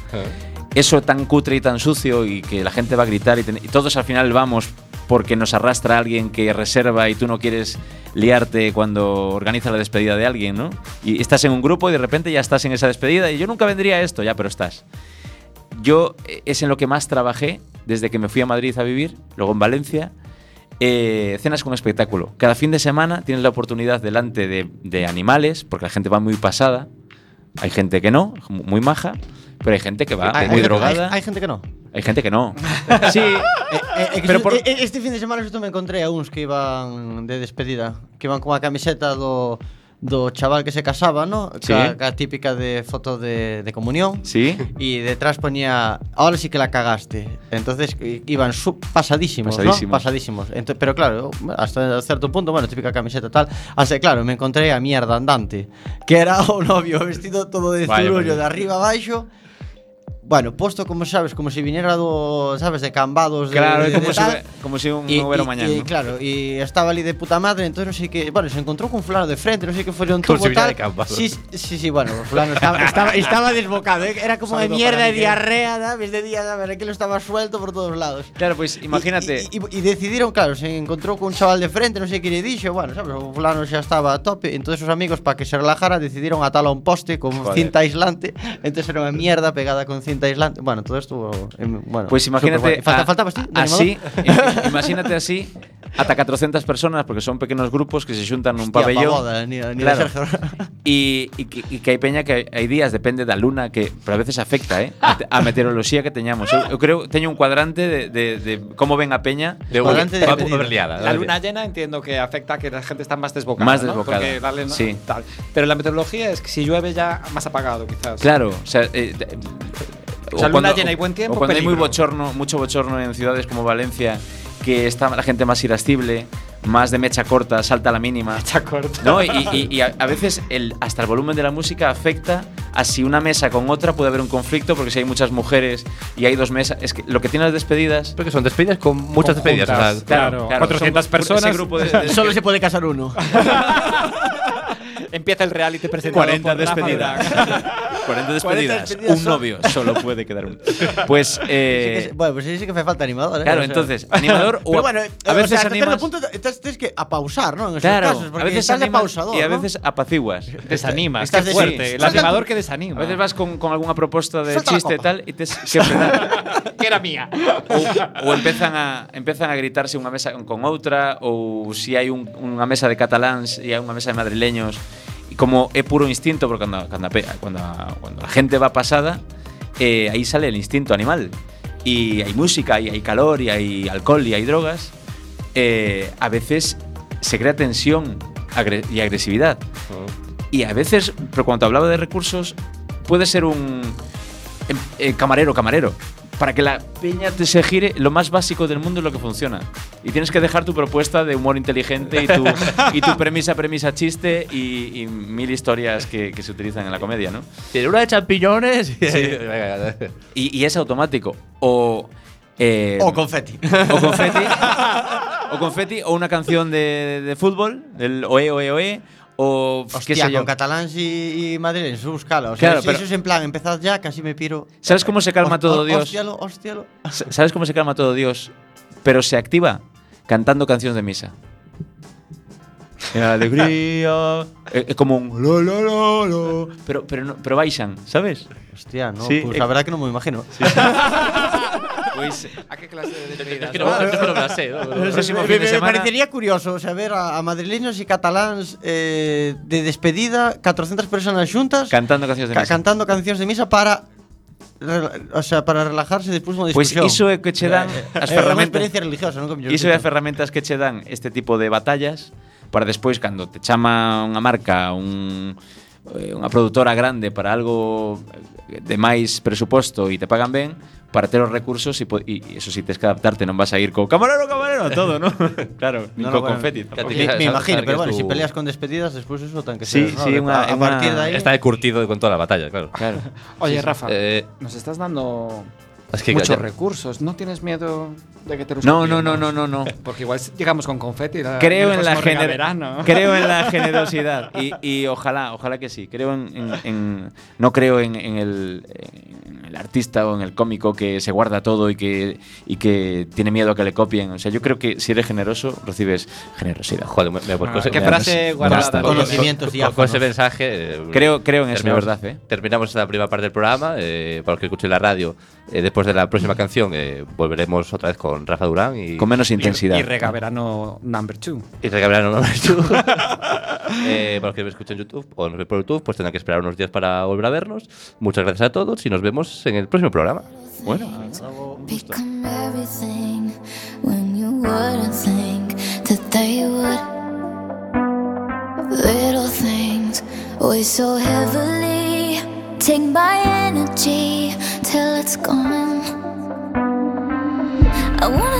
eso tan cutre y tan sucio y que la gente va a gritar y, ten- y todos al final vamos porque nos arrastra alguien que reserva y tú no quieres liarte cuando organiza la despedida de alguien, ¿no? Y estás en un grupo y de repente ya estás en esa despedida y yo nunca vendría a esto, ya, pero estás. Yo eh, es en lo que más trabajé desde que me fui a Madrid a vivir, luego en Valencia. eh, cenas con espectáculo. Cada fin de semana tienes la oportunidad delante de, de animales, porque la gente va muy pasada. Hay gente que no, muy maja, pero hay gente que va Hay- muy hay- drogada. Hay, hay gente que no. Hay gente que no. Sí, Eh, eh, Pero por- eh, eh, este fin de semana xusto me encontré a uns que iban de despedida, que iban con a camiseta do do chaval que se casaba, ¿no? Sí. Ca, ca típica de foto de, de comunión. Sí. Y detrás ponía, ahora sí que la cagaste. Entonces iban sub, pasadísimos, pasadísimos, ¿no? Pasadísimos. Entonces, pero claro, hasta cierto punto, bueno, típica camiseta tal. Así, claro, me encontré a mierda andante, que era o novio vestido todo de vale, zurullo, de arriba abajo. Bueno, puesto como sabes, como si viniera do, sabes, de cambados de, Claro, de, é como de como si un Y- hubiera y- mañana. y, ¿no? claro, y estaba ali de puta madre, entonces no sé qué. Bueno, se encontró con fulano de frente, no sé qué fue un tubo tal. de. Sí, sí, sí, bueno, fulano estaba, estaba, estaba desbocado, ¿eh? era como de mierda de Miguel. diarrea, ¿sabes? De día, ¿sabes? Aquello estaba suelto por todos lados. Claro, pues imagínate. Y decidieron, claro, se encontró con un chaval de frente, no sé qué le dixo, bueno, sabes, o fulano xa estaba a tope, entonces sus amigos para que se relajara decidieron atarlo a un poste con Joder. cinta aislante, entonces era una mierda pegada con cinta aislante. Bueno, todo estuvo em, bueno. Pues imagínate. Falta, a- faltabas ti, de así, im- imagínate así, ata 400 personas, porque son pequeños grupos que se nun Hostia, pa pabellón. boda, ni, ni Claro. de Sergio. E, e, que, hai peña que hai días, depende da luna, que pero a veces afecta, eh, a, a meteoroloxía que teñamos. Eu, eu creo teño un cuadrante de, de, de como ven a peña. De Cuadrante de haber liada. La luna llena entiendo que afecta a que la gente está más desbocada. Más ¿no? desbocada. Porque darle, ¿no? Sí. Tal. Pero la meteorología es que si llueve ya más apagado, quizás. Claro, o sea, eh, de- O sea, luna llena y buen tiempo, O cuando hay muy peligro. bochorno, mucho bochorno en ciudades como Valencia, que está la gente más irascible, más de mecha corta, salta a la mínima. Mecha corta. ¿No? Y, y- y a, a veces el, hasta el volumen de la música afecta a si una mesa con otra puede haber un conflicto, porque si hay muchas mujeres y hay dos mesas. Es que lo que tiene las despedidas. Porque son despedidas con muchas despedidas. o sea, Conjuntas. Claro, 400 son- personas. Grupo de, de- Solo se puede casar uno. Empieza el reality presentado 40 por despedidas. Durán. 40 despedidas. despedidas un son- novio solo puede quedar uno. Pues. Sí que eh, bueno, pues sí, sí que me falta animador, ¿eh? Claro, O sea, entonces, animador o Pero bueno, a veces o sea, animas. punto estás- tienes que a pausar, ¿no? En esos Claro, casos, porque a veces estás de pausador, y a ¿no? veces apaciguas. Desanimas, Estás de- fuerte. sí. El animador que desanima. A veces vas con, con alguna propuesta de Suelta la chiste y tal y te que era mía. ou empezan a empezan a gritarse unha mesa con outra ou si hai un, unha mesa de cataláns e hai unha mesa de madrileños como é puro instinto porque cuando, la gente va pasada eh, aí sale el instinto animal e hai música e hai calor e hai alcohol e hai drogas eh, a veces se crea tensión y agresividad. Y a veces, pero cuando hablaba de recursos, puede ser un em, eh, camarero, camarero. Para que la peña te se gire, lo más básico del mundo es lo que funciona. Y tienes que dejar tu propuesta de humor inteligente y tu, y tu premisa, premisa, chiste y, y mil historias que, que se utilizan en la comedia, ¿no? Tiene una de champiñones. y- Venga, Y, y es automático. O. eh, O confeti. o confeti. o confeti, o una canción de, de fútbol, del Oe, Oe, Oe. O. qué Hostia, sé yo. con cataláns y, y madrileños, búscalo. O sea, Claro, si pero- eso es en plan, empezad ya, casi me piro. ¿Sabes cómo se calma Hos- todo hos- Dios? Hostialo, hostialo. S- ¿Sabes cómo se calma todo Dios? Pero se activa cantando canciones de misa. Y la alegría. Es es como un. lo, lo, lo, lo. Pero, pero, no, pero baixan, ¿sabes? Hostia, no, Sí, pues eh, la verdad que no me imagino. A que clase de despedidas? Que no, ah, la sé. próximo fin de semana. Me parecería curioso saber a, a madrileños e cataláns eh, de despedida 400 personas xuntas cantando cancións de misa. Ca cantando cancións de misa para o sea, para relajarse despois unha discusión. Pois iso é que che dan eh, eh, eh, as ferramentas. experiencia religiosa, non? como Iso é as ferramentas que che dan este tipo de batallas para despois cando te chama unha marca, un unha produtora grande para algo de máis presuposto e te pagan ben, para ter os recursos e eso si tes que adaptarte non vas a ir co camarero, camarero, todo, ¿no? claro, ni No, co no, bueno, confeti. Me, imagino, pero bueno, si peleas con despedidas, después eso ten que Sí, ser. sí, ¿no? unha- a, partir de ahí. Está de curtido con toda la batalla, claro. Claro. Oye, Rafa, Eh, nos estás dando es que muchos ya- recursos. ¿No tienes miedo de que te los No, no, no, no, no, no. Porque igual llegamos con confeti. la- Creo en la gener- creo en la generosidad y, y ojalá ojalá que sí creo en, en- en- no creo en, en el, en el artista o en el cómico que se guarda todo y que y que tiene miedo a que le copien o sea yo creo que si eres generoso recibes generosidad Joder, me, me- pues, Ah, con ese- ¿Qué me- frase con- guardada? con- con- Conocimientos con-. Con ese mensaje. eh, creo creo en eso de terminamos- verdad ¿eh? Terminamos esta primera parte del programa. eh, para los que escuchen la radio, eh, después de la próxima canción, eh, volveremos otra vez con Rafa Durán y, con menos Y, intensidad y regaverano number two. y regalarán una vez tú. eh, para los que me escuchen en YouTube o nos ven por YouTube, pues tendrán que esperar unos días para volver a vernos. Muchas gracias a todos y nos vemos en el próximo programa. bueno. Little things weigh so heavily. Take my energy till it's gone. I wanna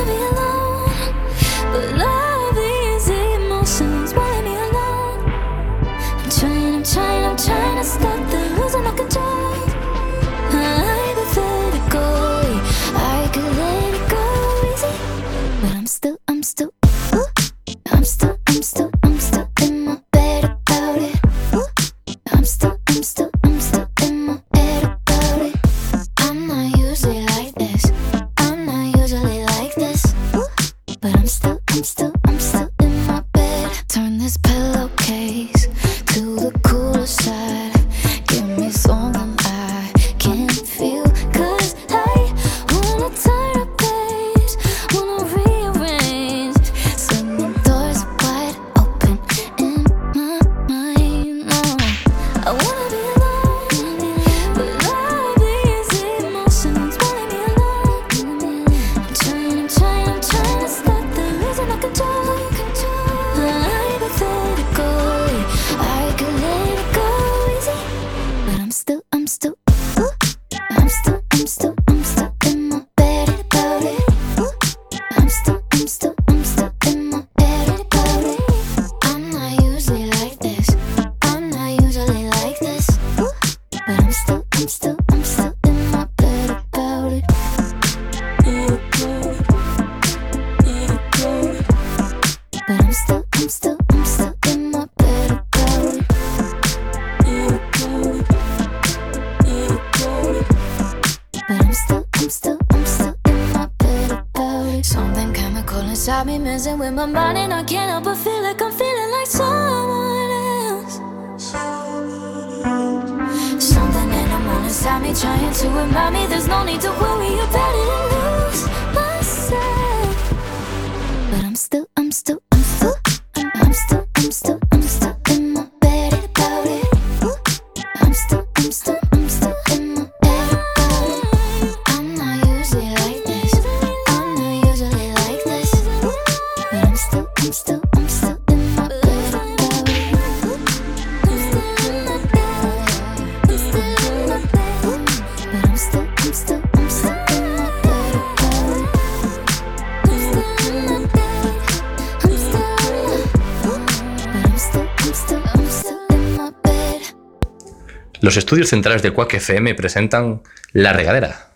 messing with my mind, and I can't help but feel like I'm feeling like someone else. Something in the morning inside me trying to remind me there's no need to worry about it and lose myself. But I'm still, I'm still, Los estudios centrales de Quack FM presentan La Regadera.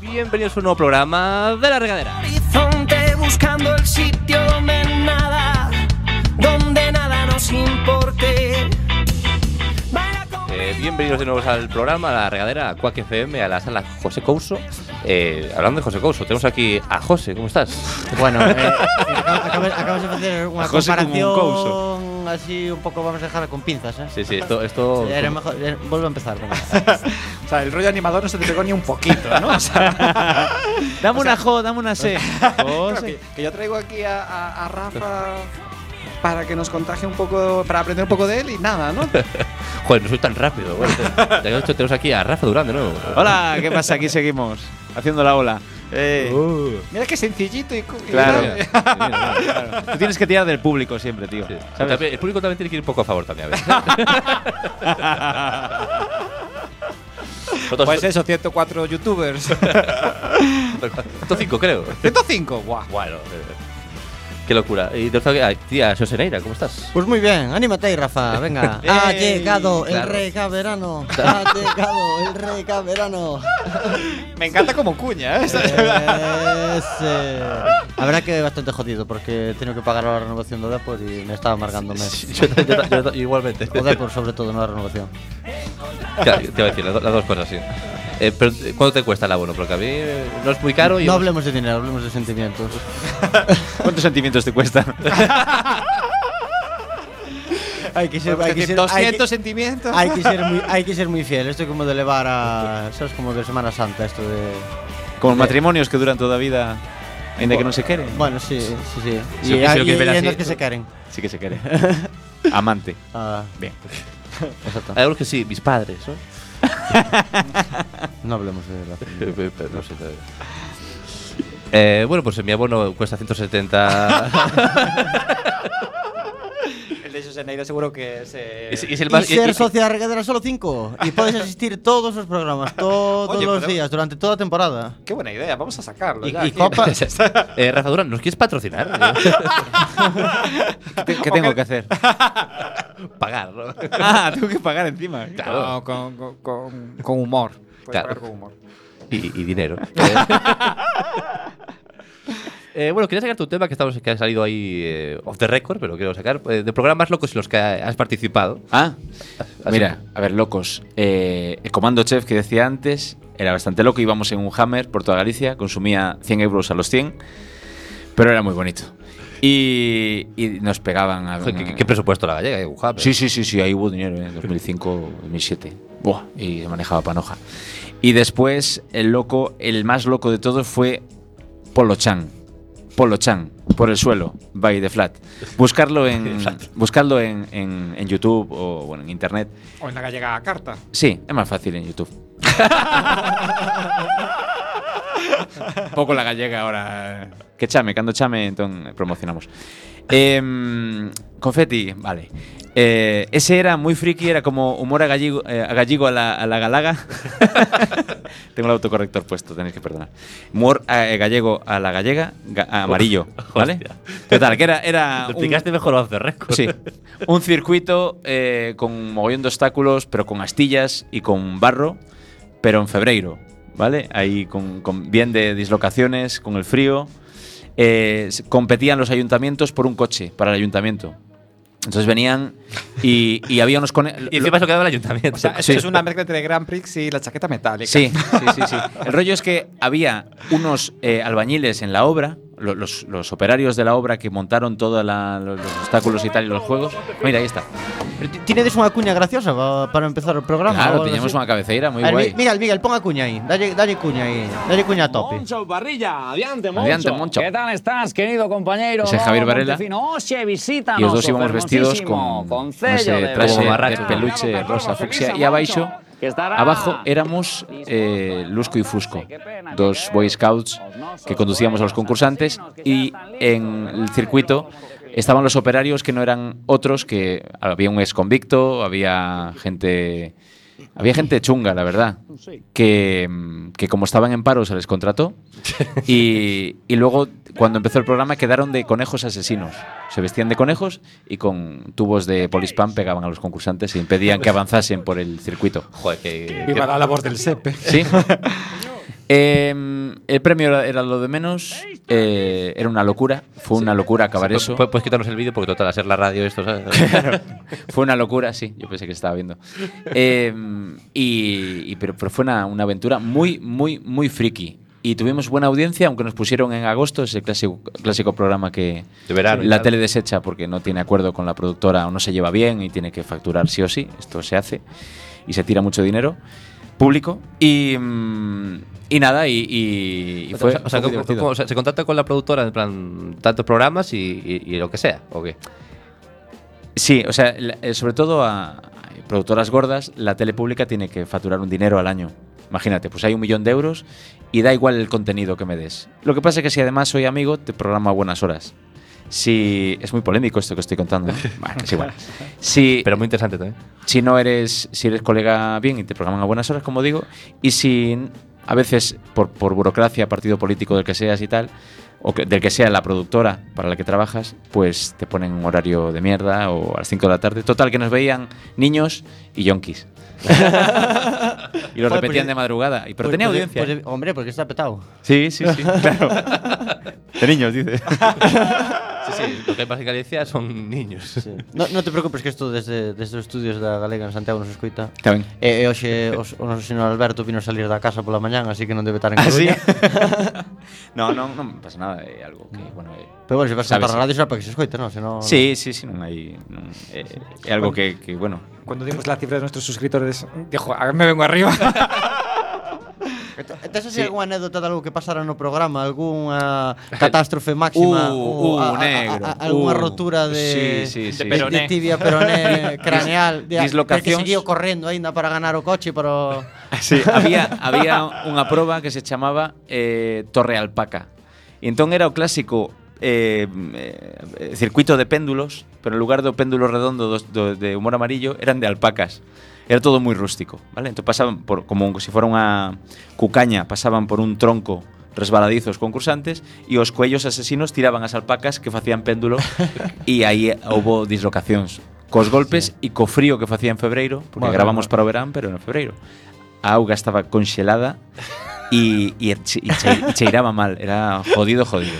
Bienvenidos a un nuevo programa de La Regadera. horizonte buscando el sitio donde bienvenidos de nuevo al programa, a La Regadera, a Quack FM, a la sala José Couso. Eh, hablando de José Couso, tenemos aquí a José, ¿cómo estás? Bueno, eh, acabas, acabas de hacer una José como un comparación así un poco, vamos a dejarla con pinzas, ¿eh? Sí, sí, esto... esto Sí, era mejor, vuelvo a empezar. venga. O sea, el rollo animador no se te pegó ni un poquito, ¿no? O sea, Dame una Jo, dame una C. que yo traigo aquí a, a- a Rafa para que nos contagie un poco, para aprender un poco de él y nada, ¿no? Joder, no soy tan rápido. Bueno, te- de hecho, tenemos aquí a Rafa Durán de nuevo. Hola, ¿qué pasa? Aquí seguimos, haciendo la ola. Eh, Mira qué sencillito y... Claro. Tú tienes que tirar del público siempre, tío. Sí. ¿Sabes? También- el público también tiene que ir un poco a favor también a veces. Pues eso, 104 youtubers. 105 creo. 105, guau. Bueno, eh, qué locura. Y te ah, tía Soseneira, ¿cómo estás? Pues muy bien, anímate ahí, Rafa, venga. ha llegado el claro. rey caberano. Ha llegado el rey caberano. Me encanta como cuña, ¿eh? Ese. La verdad que bastante jodido porque he tenido que pagar la renovación de Depor y me estaba amargando igualmente. O Depor sobre todo, no la renovación. Claro, te iba a decir, las, do- las dos cosas, sí. Eh, pero, eh, ¿cuánto te cuesta el abono? Porque a mí eh, no es muy caro y... No hablemos de dinero, hablemos de sentimientos. ¿Cuántos sentimientos te cuestan? Hay que ser, hay que ser, hay 200 que- sentimientos. hay que ser muy, hay que ser muy fiel. Esto es como de elevar a, sabes, como de Semana Santa, esto de. Como matrimonios que duran toda vida, ainda que no se quieren. Bueno, sí, sí, sí. Si Y lo que- si hay, lo quieres ver y hay así, unos que se quieren. Sí que se quiere. Amante. Ah, Bien. exacto. Hay algunos que sí, mis padres, ¿no? No hablemos de la no sé todavía. Eh, bueno, pues mi abono cuesta 170. De Soseneira seguro que y es- y es el Y más- y- ser y- socia de regadera solo 5. Y puedes asistir todos los programas, todos Oye, los pero- días, durante toda la temporada. Qué buena idea, vamos a sacarlo. Y, ya y copa. Eh, Rafa Durán, ¿nos quieres patrocinar? ¿Qué, te- qué tengo que hacer? Pagar, ¿no? ah, tengo que pagar encima. Claro. No, con, con, con, con humor. Puedes Claro. pagar con humor. y, y dinero. Eh, bueno, quería sacarte un tema que, estamos, que ha salido ahí eh, off the record, pero quiero sacar eh, de programas locos en los que has participado. Ah, mira, a ver, locos. El comando chef que decía antes era bastante loco. Íbamos en un Hammer por toda Galicia, consumía 100 euros a los 100, pero era muy bonito. Y, y nos pegaban a. ¿qué, qué presupuesto la gallega? Ujá, pero- Sí, sí, sí, sí, ahí hubo dinero en 2005, 2007. Buah, y se manejaba panoja. Y después, el loco, el más loco de todos fue Polo Chan. Polo Chan, por el suelo, by the flat. Buscarlo en, buscarlo en, en- en YouTube o bueno, en internet. O en la gallega carta. Sí, es más fácil en YouTube. Poco la gallega ahora. Que chame, cando chame, entón promocionamos. Em, confetti, vale. Eh, ese era muy friki, era como humor a gallego, eh, a, gallego a, la, a la galaga. Tengo el autocorrector puesto, tenéis que perdonar. Humor eh, gallego a la gallega, ga- a amarillo, ¿vale? Total, que era, era Lo un- explicaste mejor off the record. Sí, un circuito eh, con mogollón de obstáculos, pero con astillas y con barro, pero en febrero, ¿vale? Ahí con, con bien de dislocaciones, con el frío. Eh, se- competían los ayuntamientos por un coche para el ayuntamiento. Entonces venían y, y había unos... cone- Y encima eso quedaba el ayuntamiento. O sea, eso Sí. es una mezcla entre Grand Prix y la chaqueta metálica. Sí, sí, sí, sí. El rollo es que había unos eh, albañiles en la obra, lo- los, los operarios de la obra que montaron todos los, los obstáculos y tal y los juegos. Mira, ahí está. Pero ti- Tinedes unha cuña graciosa pa- para empezar o programa? Claro, así? una cabeceira muy ver, guay. Mi- Miguel, Miguel, pon a cuña aí. Dalle, dalle cuña aí. Dalle cuña a tope. Moncho Parrilla, adiante Moncho. Adiante, Moncho. ¿Qué tal estás, querido compañero? Ese es Javier Varela. Visítanos, Y os dos íbamos vestidos con, con ese de traje de peluche rosa fucsia y abaixo abajo éramos eh, Lusco y Fusco, dos Boy Scouts que conducíamos a los concursantes y en el circuito estaban los operarios que no eran otros, que había un ex convicto, había gente Había gente chunga, la verdad, que, mm, que como estaban en paro se les contrató y, y luego cuando empezó el programa quedaron de conejos asesinos. Se vestían de conejos y con tubos de polispam pegaban a los concursantes e impedían que avanzasen por el circuito. Joder, que. Viva la labor del SEPE. Sí. Eh, el premio era, era lo de menos. eh, era una locura. Fue una locura acabar eso. Pu- Puedes quitarnos el vídeo porque total, a ser la radio esto, ¿sabes? Fue una locura, sí. Yo pensé que estaba viendo. Eh, y, y- pero, pero fue una, una aventura muy, muy, muy friki. Y tuvimos buena audiencia, aunque nos pusieron en agosto ese clásico, clásico programa que De verano y la tele desecha porque no tiene acuerdo con la productora o no se lleva bien y tiene que facturar sí o sí. Esto se hace y se tira mucho dinero público. Y, mm, y nada, y, y- y fue, o sea, o sea, fue muy ¿cómo- divertido. cómo- o sea, se contacta con la productora en plan tantos programas y, lo que sea, ¿o qué? Sí, o sea, eh, sobre todo a, productoras gordas, la tele pública tiene que facturar un dinero al año. Imagínate, pues hay un millón de euros y da igual el contenido que me des. Lo que pasa es que si además soy amigo, te programa a buenas horas. Si es muy polémico esto que estoy contando. Bueno, es igual. Si, Pero muy interesante también. si no eres, si eres colega bien y te programan a buenas horas, como digo, y si a veces por, por burocracia, partido político del que seas y tal, o que- del que sea la productora para la que trabajas, pues te ponen un horario de mierda o a las 5 de la tarde. Total, que nos veían niños y yonkis. y lo Joder, repetían pues, de madrugada. Y, pero Pues- tenía pues- audiencia. pues, hombre, porque está petado. sí, sí, sí, claro. De niños, dice. sí, lo que pasa en Galicia son niños. Sí. No, no te preocupes que isto desde, desde os estudios da Galega en Santiago nos escoita. Está ben. E, eh, e eh, hoxe os, o noso señor Alberto vino salir da casa pola mañán, así que non debe estar en ah, Coruña. no, non, non pasa nada, é algo que, bueno, é, Pero bueno, se vas a a radio será para que se escoite, non? Se non... Sí, sí, sí, non hai... Non, é, é algo que, que, bueno... Cuando dimos la cifra de nuestros suscriptores, dijo, a me vengo arriba. Tes así algunha anécdota de algo que pasara no programa, algunha catástrofe máxima, uh, uh, a, negro, a, a, algunha uh, rotura de, sí, sí, sí. de, peroné. de tibia peroné craneal, de, Dislocacións. que seguiu correndo aínda para ganar o coche, pero sí, había había unha proba que se chamaba eh, Torre Alpaca. E entón era o clásico eh, eh, circuito de péndulos, pero en lugar do péndulo redondo dos, do, de humor amarillo eran de alpacas era todo moi rústico, vale? Entón pasaban por como se si fora unha cucaña, pasaban por un tronco resbaladizos concursantes e os coellos asesinos tiraban as alpacas que facían péndulo e aí houbo dislocacións cos golpes sí. e co frío que facía en febreiro, porque bueno, gravamos bueno. para o verán, pero en febreiro. A auga estaba conxelada che- e che- e cheiraba mal, era jodido, jodido.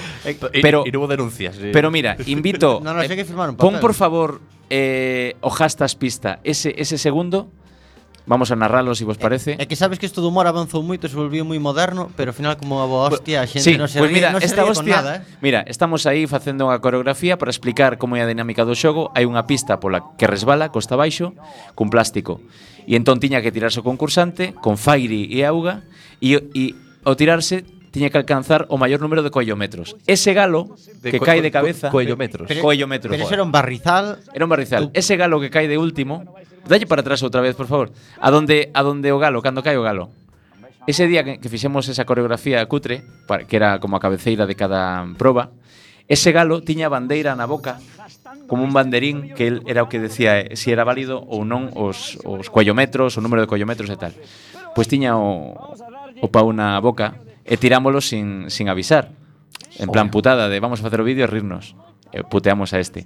Y- Pero- y no hubo denuncias. sí. Pero mira, invito. No, no, eh, que firmar un pon papel. por favor eh, o hashtag pista ese, ese segundo. Vamos a narralo, se si vos eh, parece. É, é que sabes que isto do humor avanzou moito, se volviu moi moderno, pero ao final como a boa hostia, a xente sí, non se pues ríe, mira, non se esta ríe hostia, nada, eh? Mira, estamos aí facendo unha coreografía para explicar como é a dinámica do xogo. Hai unha pista pola que resbala costa abaixo cun plástico. E entón tiña que tirarse o concursante con Fairi e Auga e, e ao tirarse tiña que alcanzar o maior número de coellometros. Ese galo de que co cae de cabeza... Co coellometros. Pero, coellometros. Pero, pero era un barrizal... Era un barrizal. Ese galo que cae de último Dalle para atrás outra vez, por favor. A donde a donde o galo, cando cae o galo. Ese día que, que fixemos esa coreografía cutre, para, que era como a cabeceira de cada proba, ese galo tiña a bandeira na boca como un banderín que el era o que decía eh, si era válido ou non os, os coellometros, o número de coellometros e tal. Pois tiña o, o pau na boca e tirámolo sin, sin avisar. En plan putada de vamos a facer o vídeo e rirnos. E puteamos a este.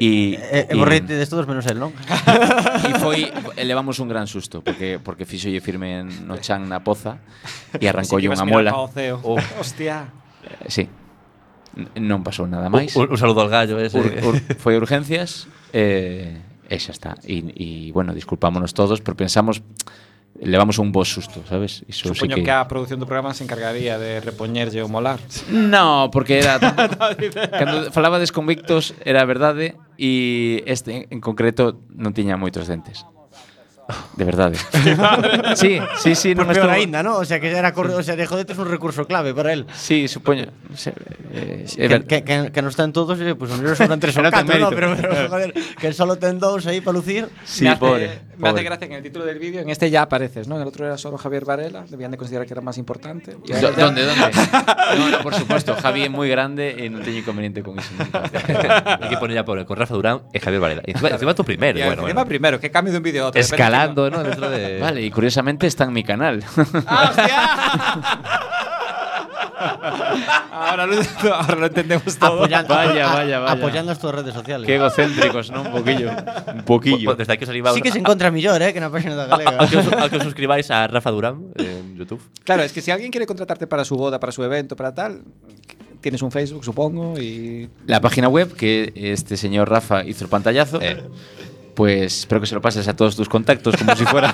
E, e, e borrete de todos menos el, non? E foi, elevamos un gran susto porque porque fixolle firme eh, no chan na poza e arrancoulle unha mola. Oh. Hostia. Sí. Non pasou nada máis. Un, un saludo al gallo ese. Ur, ur, foi urgencias eh, eh e xa está. E, e bueno, disculpámonos todos, pero pensamos levamos un bo susto, sabes? Iso Supoño sí que... que a produción do programa se encargaría de repoñerlle o molar. No, porque era... cando falaba desconvictos, era verdade, e este en concreto non tiña moitos dentes. De verdade. sí, sí, sí, non Por peor estuvo- aínda, ¿no? O sea, que era cor- o sea, de jodete es un recurso clave para él. Sí, supoño. eh, é Que, que, que, que no están todos, eh, pues mellor sobran tres o catro, ¿no? Pero, pero, joder, que solo ten dous aí para lucir. Sí, me hace, pobre, Me hace gracia que en el título del vídeo, en este ya apareces, ¿no? En el otro era solo Javier Varela, debían de considerar que era más importante. Y ahora ya- ¿Dónde, dónde? No, no, por supuesto, Javi é moi grande e non teño inconveniente con nunca. Hay que poner ya por con Rafa Durán y Javier Varela. Y encima, encima tú primero. Y bueno, encima bueno. primero, que cambio de un vídeo a otro. Repente escalando, ¿no? Dentro de. Vale, y curiosamente está en mi canal. Ahora lo, ahora lo entendemos todo. Apoyando, Vaya, a- vaya, vaya. apoyando as túas redes sociales. Qué egocéntricos, ¿no? Un poquillo. Un poquillo. Pues desde aquí os animamos Sí que se a- encontra mellor, eh, que na página da galega. a, que os, a que os suscribáis a Rafa Durán en YouTube. Claro, es que si alguien quiere contratarte para su boda, para su evento, para tal, tienes un Facebook, supongo, y La página web que este señor Rafa hizo el pantallazo, Eh. Pues espero que se lo pases a todos tus contactos como si fuera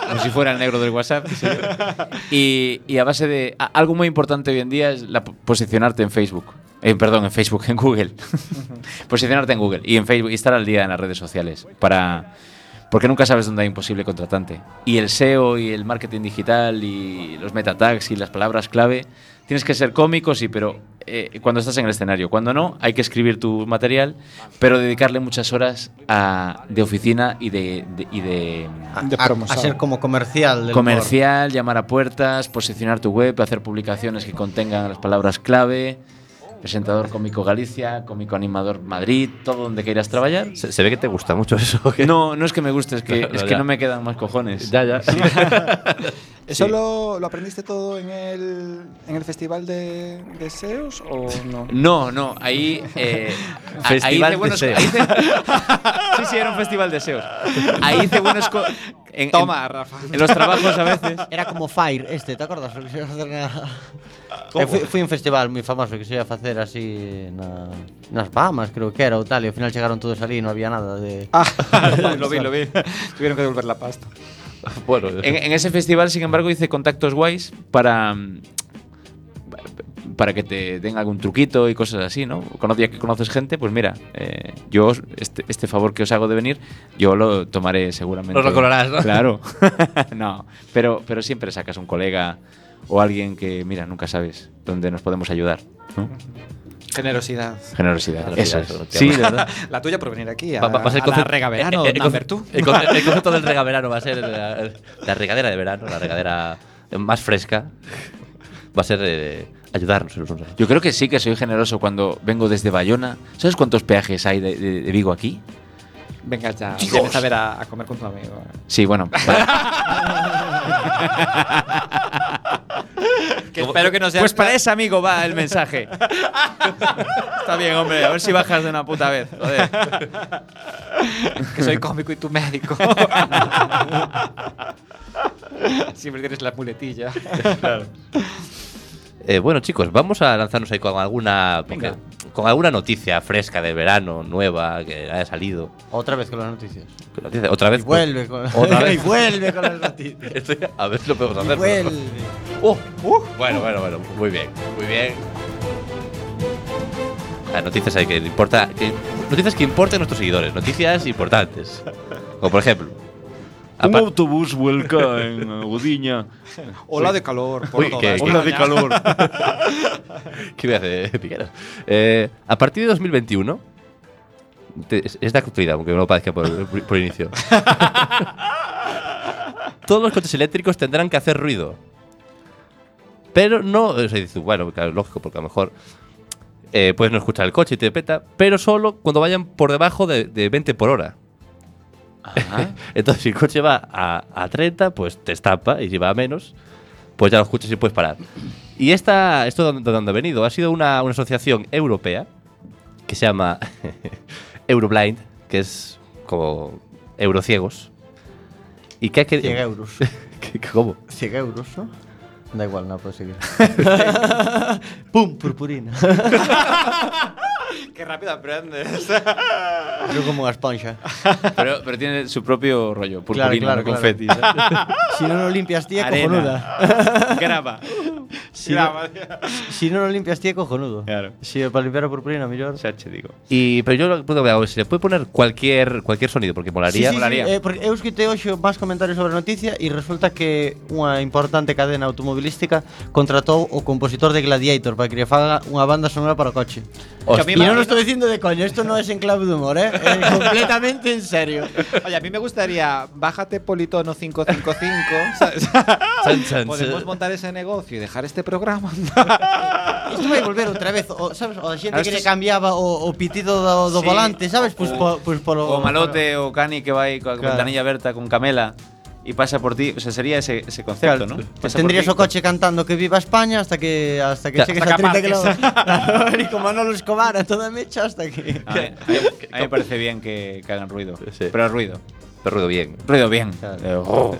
como si fuera el negro del WhatsApp. sí. Y, y a base de a- algo muy importante hoy en día es la po- posicionarte en Facebook. Eh, perdón, en Facebook, en Google. posicionarte en Google y en Facebook y estar al día en las redes sociales para porque nunca sabes dónde hay un posible contratante. Y el SEO y el marketing digital y los meta tags y las palabras clave, tienes que ser cómico, sí, pero eh, cuando estás en el escenario. Cuando no, hay que escribir tu material, pero dedicarle muchas horas a- de oficina y de, de- y de de a, ser como comercial del comercial, llamar a puertas, posicionar tu web, hacer publicaciones que contengan las palabras clave. Presentador cómico Galicia, cómico animador Madrid, todo donde quieras trabajar. Se, se ve que te gusta mucho eso. ¿qué? No, no es que me guste, es que, No, no, es que no me quedan más cojones. Ya, ya. ¿Eso Sí. lo, lo aprendiste todo en el, en el festival de, de SEOs o no? No, no, ahí. Eh, Festival ahí hice de buenos- SEO. ahí hice- sí, sí, era un festival de SEOs. Ahí hice buenos. En- Toma, Rafa. En los trabajos a veces. Era como Fire este, te acordas? Eh, fui, fui a un festival moi famoso que se iba a facer así na, nas Bahamas, creo que era ou tal, e ao final chegaron todos ali e non había nada de... Ah, lo vi, lo vi. Tuvieron que devolver la pasta. bueno, En, en ese festival, sin embargo, hice contactos guays para. Para que te den algún truquito y cosas así, ¿no? Ya que conoces gente, pues mira, eh, yo os- este, este favor que os hago de venir, yo lo tomaré seguramente. Nos lo cobrarás, ¿no? Claro. no, pero, pero siempre sacas un colega o alguien que, mira, nunca sabes dónde nos podemos ayudar. ¿no? Generosidad. Generosidad. Eso es. Sí, de verdad. La tuya por venir aquí a, Va- va- a ser a la verano, eh, eh, el two. El, conce- el concepto del regaverano va a ser la, la regadera de verano, la regadera más fresca. Va a ser eh, ayudarnos los unos a los Yo creo que sí que soy generoso cuando vengo desde Bayona. ¿Sabes cuántos peajes hay de, de- de Vigo aquí? Venga ya, vienes a ver a, a comer con tu amigo. Sí, bueno. Que espero que no sea. Pues para ese amigo va el mensaje. Está bien, hombre. A ver si bajas de una puta vez. Joder. que soy cómico y tú médico. Siempre tienes la muletilla. Eh, bueno, chicos, vamos a lanzarnos ahí con alguna con alguna noticia fresca de verano, nueva, que haya salido. Outra vez con las noticias. Otra vez. Y vuelve con... Otra vez. y vuelve con las noticias. Estoy- a ver si lo podemos hacer. Vuelve. Uh, bueno, bueno, bueno. Muy bien, muy bien. Las noticias hay que importa. que- noticias que importen a nuestros seguidores. Noticias importantes. Como por ejemplo. Apa- autobús vuelca en Gudiña. Ola de calor. Por Uy, todas. que- Ola de calor. ¿Qué a hacer, Piqueras? Eh, a partir de 2021. te- es, es de actualidad, aunque no lo parezca por, por- por inicio. Todos los coches eléctricos tendrán que hacer ruido. Pero no. O sea, dices tú, bueno, claro, lógico, porque a lo mejor. eh, puedes no escuchar el coche y te peta, pero solo cuando vayan por debajo de, de 20 por hora. Entonces, si el coche va a, a 30, pues te estampa, y si va a menos, pues ya lo escuchas y puedes parar. Y esta, esto de donde ha venido ha sido una, una asociación europea que se llama Euroblind, que es como eurociegos. Y que ha 100 querido. euros. ¿Qué- qué- ¿Cómo? 100 euros, ¿no? Da igual, no, puedo seguir. ¡Pum! Purpurina. Qué rápido aprendes. Yo como unha esponxa. Pero, pero tiene su propio rollo. Claro, Purpurina, claro, no confeti. Si non o limpias é Arena. cojonuda. Grava. Si, no, si non o limpias é cojonudo. Claro. Si para limpiar a purpurina, mellor. Sache, digo. Y, pero yo lo que hago es, se le puede poner cualquier, cualquier sonido, porque molaría. Sí, sí, sí, eh, porque eu escutei hoxe máis comentarios sobre a noticia e resulta que unha importante cadena automobilística contratou o compositor de Gladiator para que lle faga unha banda sonora para o coche. Hostia. E non o estou dicindo de coño, isto non é en clave de humor, eh? É completamente en serio. Oye, a mí me gustaría, bájate Politono 555, ¿sabes? Chan, chan, Podemos chan. montar ese negocio y dejar este programa. isto vai volver outra vez, o, sabes? O a xente Claro, que es- cambiaba o, o pitido do, do Sí, volante, sabes? Pois o- po, pois polo O malote o cani que vai coa Claro. ventanilla aberta con camela y pasa por ti, o sea, sería ese, ese concepto, ¿no? Pues tendrías o coche cantando que viva España hasta que hasta que Claro, hasta a que 30 aparques. kilómetros. Claro, y como Manolo Escobar a toda mecha hasta que A mí, me parece bien que, que hagan ruido, Sí. pero ruido. Pero ruido bien. Ruido bien. Claro. Eh, oh.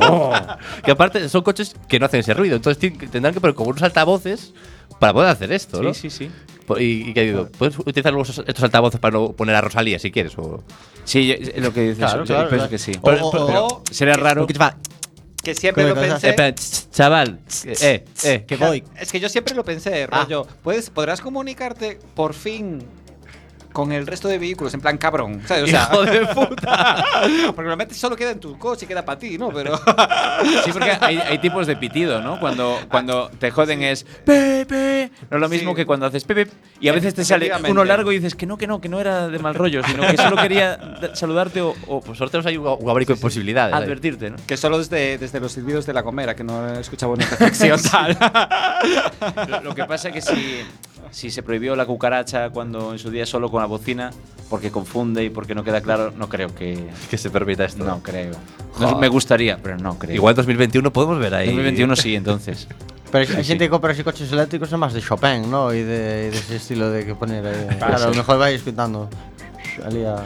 Que aparte son coches que no hacen ese ruido. Entonces tendrán que poner como unos altavoces para poder hacer esto, ¿no? Sí, sí, sí. Po- Y, y que digo, puedes utilizar estos altavoces para no poner a Rosalía si quieres. O... Sí, yo- lo que dices. Claro, yo claro, pienso claro. que sí. O- Pero, o- pero o- sería raro. Que siempre lo pensé. Espera, ch- chaval, eh, eh. que voy. Es que yo siempre lo pensé, rollo. Puedes, podrás comunicarte por fin con el resto de vehículos, en plan cabrón. ¿sabes? O sea, Hijo de puta. porque normalmente solo queda en tu coche y queda para ti, ¿no? Pero. Sí, porque hay, hay tipos de pitido, ¿no? Cuando, cuando te joden es Pepe. No es lo mismo Sí. que cuando haces Pepe. Y a veces te sale uno largo y dices que no, que no, que no era de mal rollo, sino que solo quería da- saludarte o, o Pues sorteos hay un, de posibilidades. advertirte, ¿no? Que solo desde, desde los silbidos de la comera, que no he escuchado una reflexión tal. Lo, lo que pasa es que si, si se prohibió la cucaracha cuando en su día solo con la bocina, porque confunde y porque no queda claro, no creo que. Que se permita esto. No creo. No, me gustaría, pero no creo. Igual 2021 podemos ver ahí. 2021 sí, entonces. Pero hay Sí, gente sí. que compra así coches eléctricos son más de Chopin, ¿no? Y de, y de ese estilo de que poner ahí. Claro, a lo mejor vais a...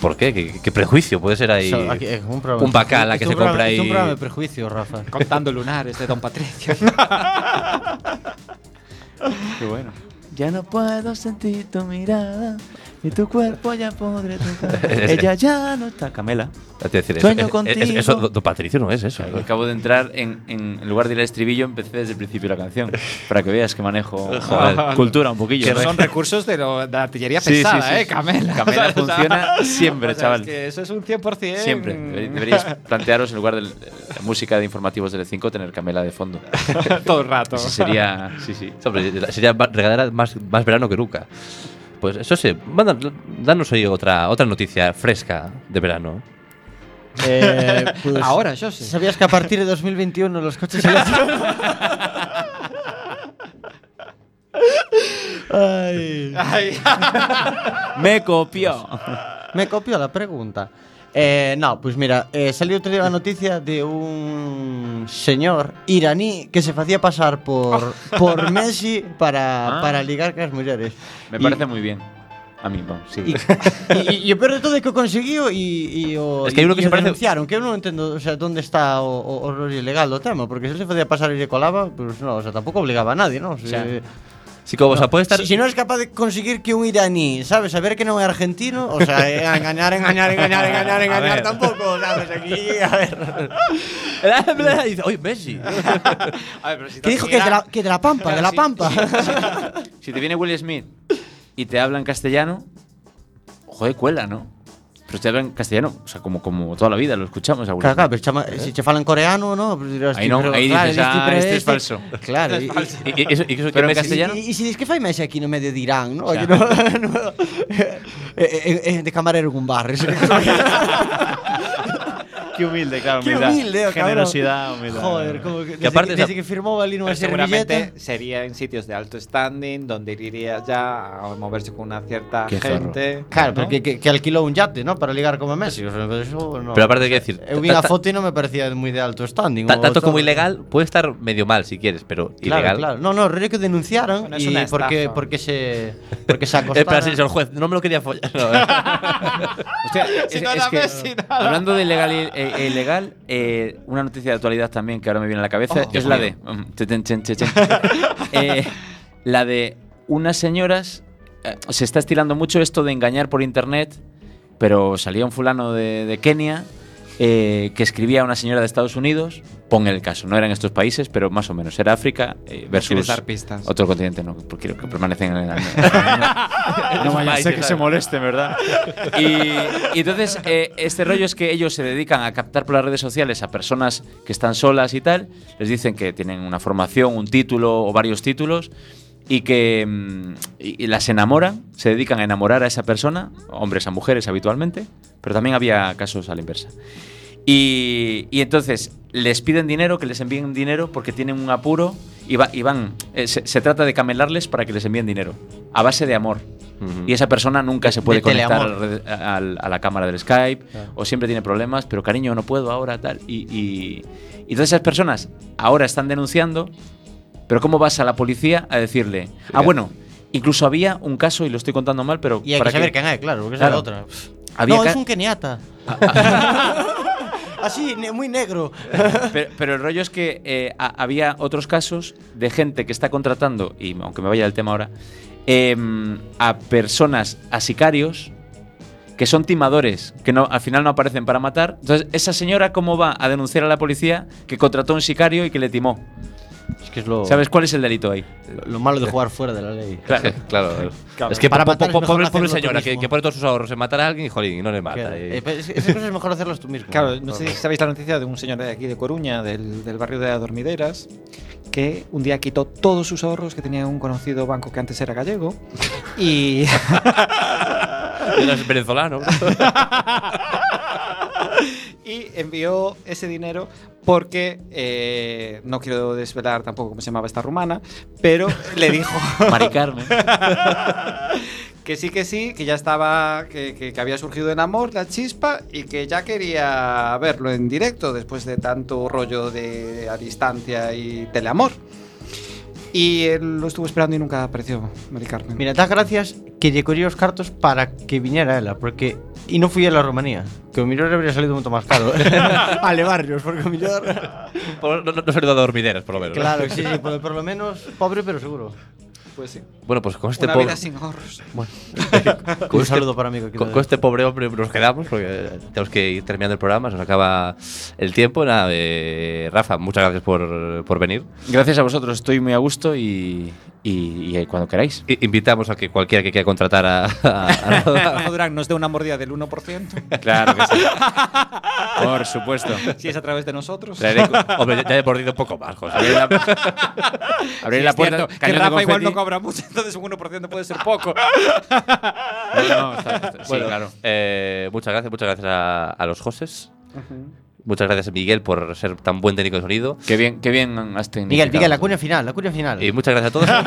¿Por qué? ¿Qué, qué prejuicio puede ser ahí? So, aquí, un, bacala es que un se programa- compra Es un ahí. programa de prejuicio, Rafa. Contando lunares de Don Patricio. Qué bueno. Ya no puedo sentir tu mirada y tu cuerpo ya podré tocar. Ella ya no está. Camela. Es decir, Sueño eso, contigo. eso, Patricio no es eso. ¿eh? Acabo de entrar en, en, en lugar de ir al estribillo, empecé desde el principio de la canción. Para que veas que manejo Joder. cultura un poquillo. que ¿no? son recursos de, lo- de la artillería Sí, pesada, sí, ¿eh? Camela. Camela O sea, funciona siempre, o sea, chaval. Es que eso es un 100%. Siempre. Deber- Deberíais plantearos en lugar de la música de informativos del 5 tener Camela de fondo. Todo el rato. Ese sería. Sí, sí. Sería regadera más, más verano que nunca. Pues eso sí, manda- danos hoy otra, otra noticia fresca de verano. Eh, pues, Ahora, yo sé. ¿Sabías que a partir de 2021 los coches eléctricos... Ay, Ay, Me copió. me copió la pregunta. Eh, no, pois pues mira, eh, salió outro día a noticia de un señor iraní que se facía pasar por por Messi para, ah. para ligar con las mujeres. Me parece y, muy bien. A mí, vamos, sí. E o peor de todo é que o conseguiu e o es que, que se parece... denunciaron, que eu non entendo, o sea, onde está o, o, o rollo ilegal do tema, porque se se facía pasar e lle colaba, pues, no, o sea, tampouco obligaba a nadie, non? O sea, o sea Si como, o sea, puede estar. si, si non es capaz de conseguir que un iraní, sabes, saber que non é argentino, o sea, é engañar, engañar, engañar, engañar, engañar tampouco, sabes, aquí, a ver. Dice, oye, Messi. A ver, pero si Que dijo que de la, que de la Pampa, de la. Pampa. Si te viene Will Smith y te habla en castellano, joder, cuela, ¿no? pero se en castellano, o sea, como, como toda la vida lo escuchamos. Claro, claro, pero chama, ¿Eh? si te falan coreano, ¿no? Dirás, ahí no, pero, ahí claro, dices, ah, este, este es falso. Claro. y, y, y, eso, y eso pero que en castellano... Y, si dices que fai máis aquí no medio de Irán, ¿no? Oye, no, no, eh, eh, eh, de camarero cun bar. Que- Qué humilde, claro, Qué humilde, cabrón. Generosidad, humildad. Joder, como que, desde, aparte que, esa- desde que firmó Pero seguramente sería en sitios de alto standing donde iría ya a moverse con una cierta Qué zorro. gente. Claro, ¿no? pero que, que, que alquilou un yate, ¿no? Para ligar como Messi. Pero eso no. Pero aparte, ¿qué decir? Eu vi a Ta- ta- foto e non me parecía moi de alto standing. Tanto como ilegal, puede estar medio mal si quieres, pero Claro, ilegal. claro. No, no, rollo que denunciaron Bueno, y porque, porque se porque se Eh, pero acostaron. así, señor juez, no me lo quería follar. No, eh. Hostia, Si es, no es era que, Messi, nada. hablando de ilegal e e ilegal, eh, una noticia de actualidad también que ahora me viene a la cabeza Oh, es la de. Eh, la de unas señoras. eh, se está estilando mucho esto de engañar por internet, pero salía un fulano de, de Kenia eh, que escribía a una señora de Estados Unidos. Pon el caso, no eran estos países, pero más o menos. Era África eh, versus dar pistas. otro continente, no, porque quiero que permanecen en el. no vaya a ser que se ¿sabes? moleste, ¿verdad? Y, y entonces, eh, este rollo es que ellos se dedican a captar por las redes sociales a personas que están solas y tal. Les dicen que tienen una formación, un título o varios títulos y que mm, y, y las enamoran, se dedican a enamorar a esa persona, hombres a mujeres habitualmente, pero también había casos a la inversa. Y, y entonces les piden dinero, que les envíen dinero porque tienen un apuro y, va- y van, eh, se, se trata de camelarles para que les envíen dinero, a base de amor. Y esa persona nunca se De- puede de conectar red- al- a la cámara del Skype o siempre tiene problemas, pero cariño, no puedo ahora, tal. Y, y, y todas esas personas ahora están denunciando, pero ¿cómo vas a la policía a decirle? Ah, bueno, incluso había un caso, y lo estoy contando mal, pero Y hay para que saber quién es, claro, porque Claro. es otra. Había no, es un keniata. Así, muy negro. Pero, el rollo es que eh, ha- había otros casos de gente que está contratando, y aunque me vaya del tema ahora, em, a personas, a sicarios, que son timadores, que no, al final no aparecen para matar. Entonces, ¿esa señora cómo va a denunciar a la policía que contrató a un sicario y que le timó? Es que es lo, ¿Sabes cuál es el delito ahí? lo malo de jugar fuera de la ley. Claro. Claro. Es que Para po- po- es mejor pobre, pobre señora que, que pone todos sus ahorros en matar a alguien y jolín, y no le mata. Claro. Eh, pero es esas cosas es mejor hacerlas tú mismo. Claro, no sé si sabéis la noticia de un señor de aquí de Coruña, del, del barrio de Adormideras, que un día quitó todos sus ahorros que tenía en un conocido banco que antes era gallego y, Eres venezolano. Y envió ese dinero porque eh, no quiero desvelar tampoco cómo se llamaba esta rumana, pero le dijo Mari Carmen. que sí, que sí, que ya estaba, que, que- que había surgido el amor, la chispa, y que ya quería verlo en directo después de tanto rollo de a distancia y teleamor. Y él lo estuvo esperando y nunca apareció, Mari Carmen. Mira, das gracias que lle collí os cartos para que viñera ela, porque e non fui a la Romanía, que o millor habría salido moito máis caro. a levarnos, porque o millor... Por, no, no, no se le da dormideras, por lo menos. Claro, ¿no? sí, sí, por, por lo menos pobre pero seguro. Pues sí. Bueno, pues con este Una pobre. vida sin ahorros. Un saludo para aquí Con, con este pobre hombre nos quedamos porque tenemos que ir terminando el programa, se nos acaba el tiempo. Nada, eh, Rafa, muchas gracias por, por venir. Gracias a vosotros, estoy muy a gusto y, y- y cuando queráis. I- invitamos a que cualquiera que quiera contratar a, a- a- Rafa Durán nos dé una mordida del 1%, Claro que sí. Por supuesto. si es a través de nosotros. Traeré- hombre, ya- ya he mordido un poco más, José. Abrir la, abrir Sí, la puerta. cierto, que Rafa igual no. Cobra mucho, entonces un 1% puede ser poco. No, no, está- está- sí, Bueno, claro. eh, muchas gracias, muchas gracias a, a los Joses. Muchas gracias, Miguel, por ser tan buen técnico de sonido. Qué bien, qué bien has Miguel, tecnificado Miguel, la cuña final, la cuña final. Y muchas gracias a todos.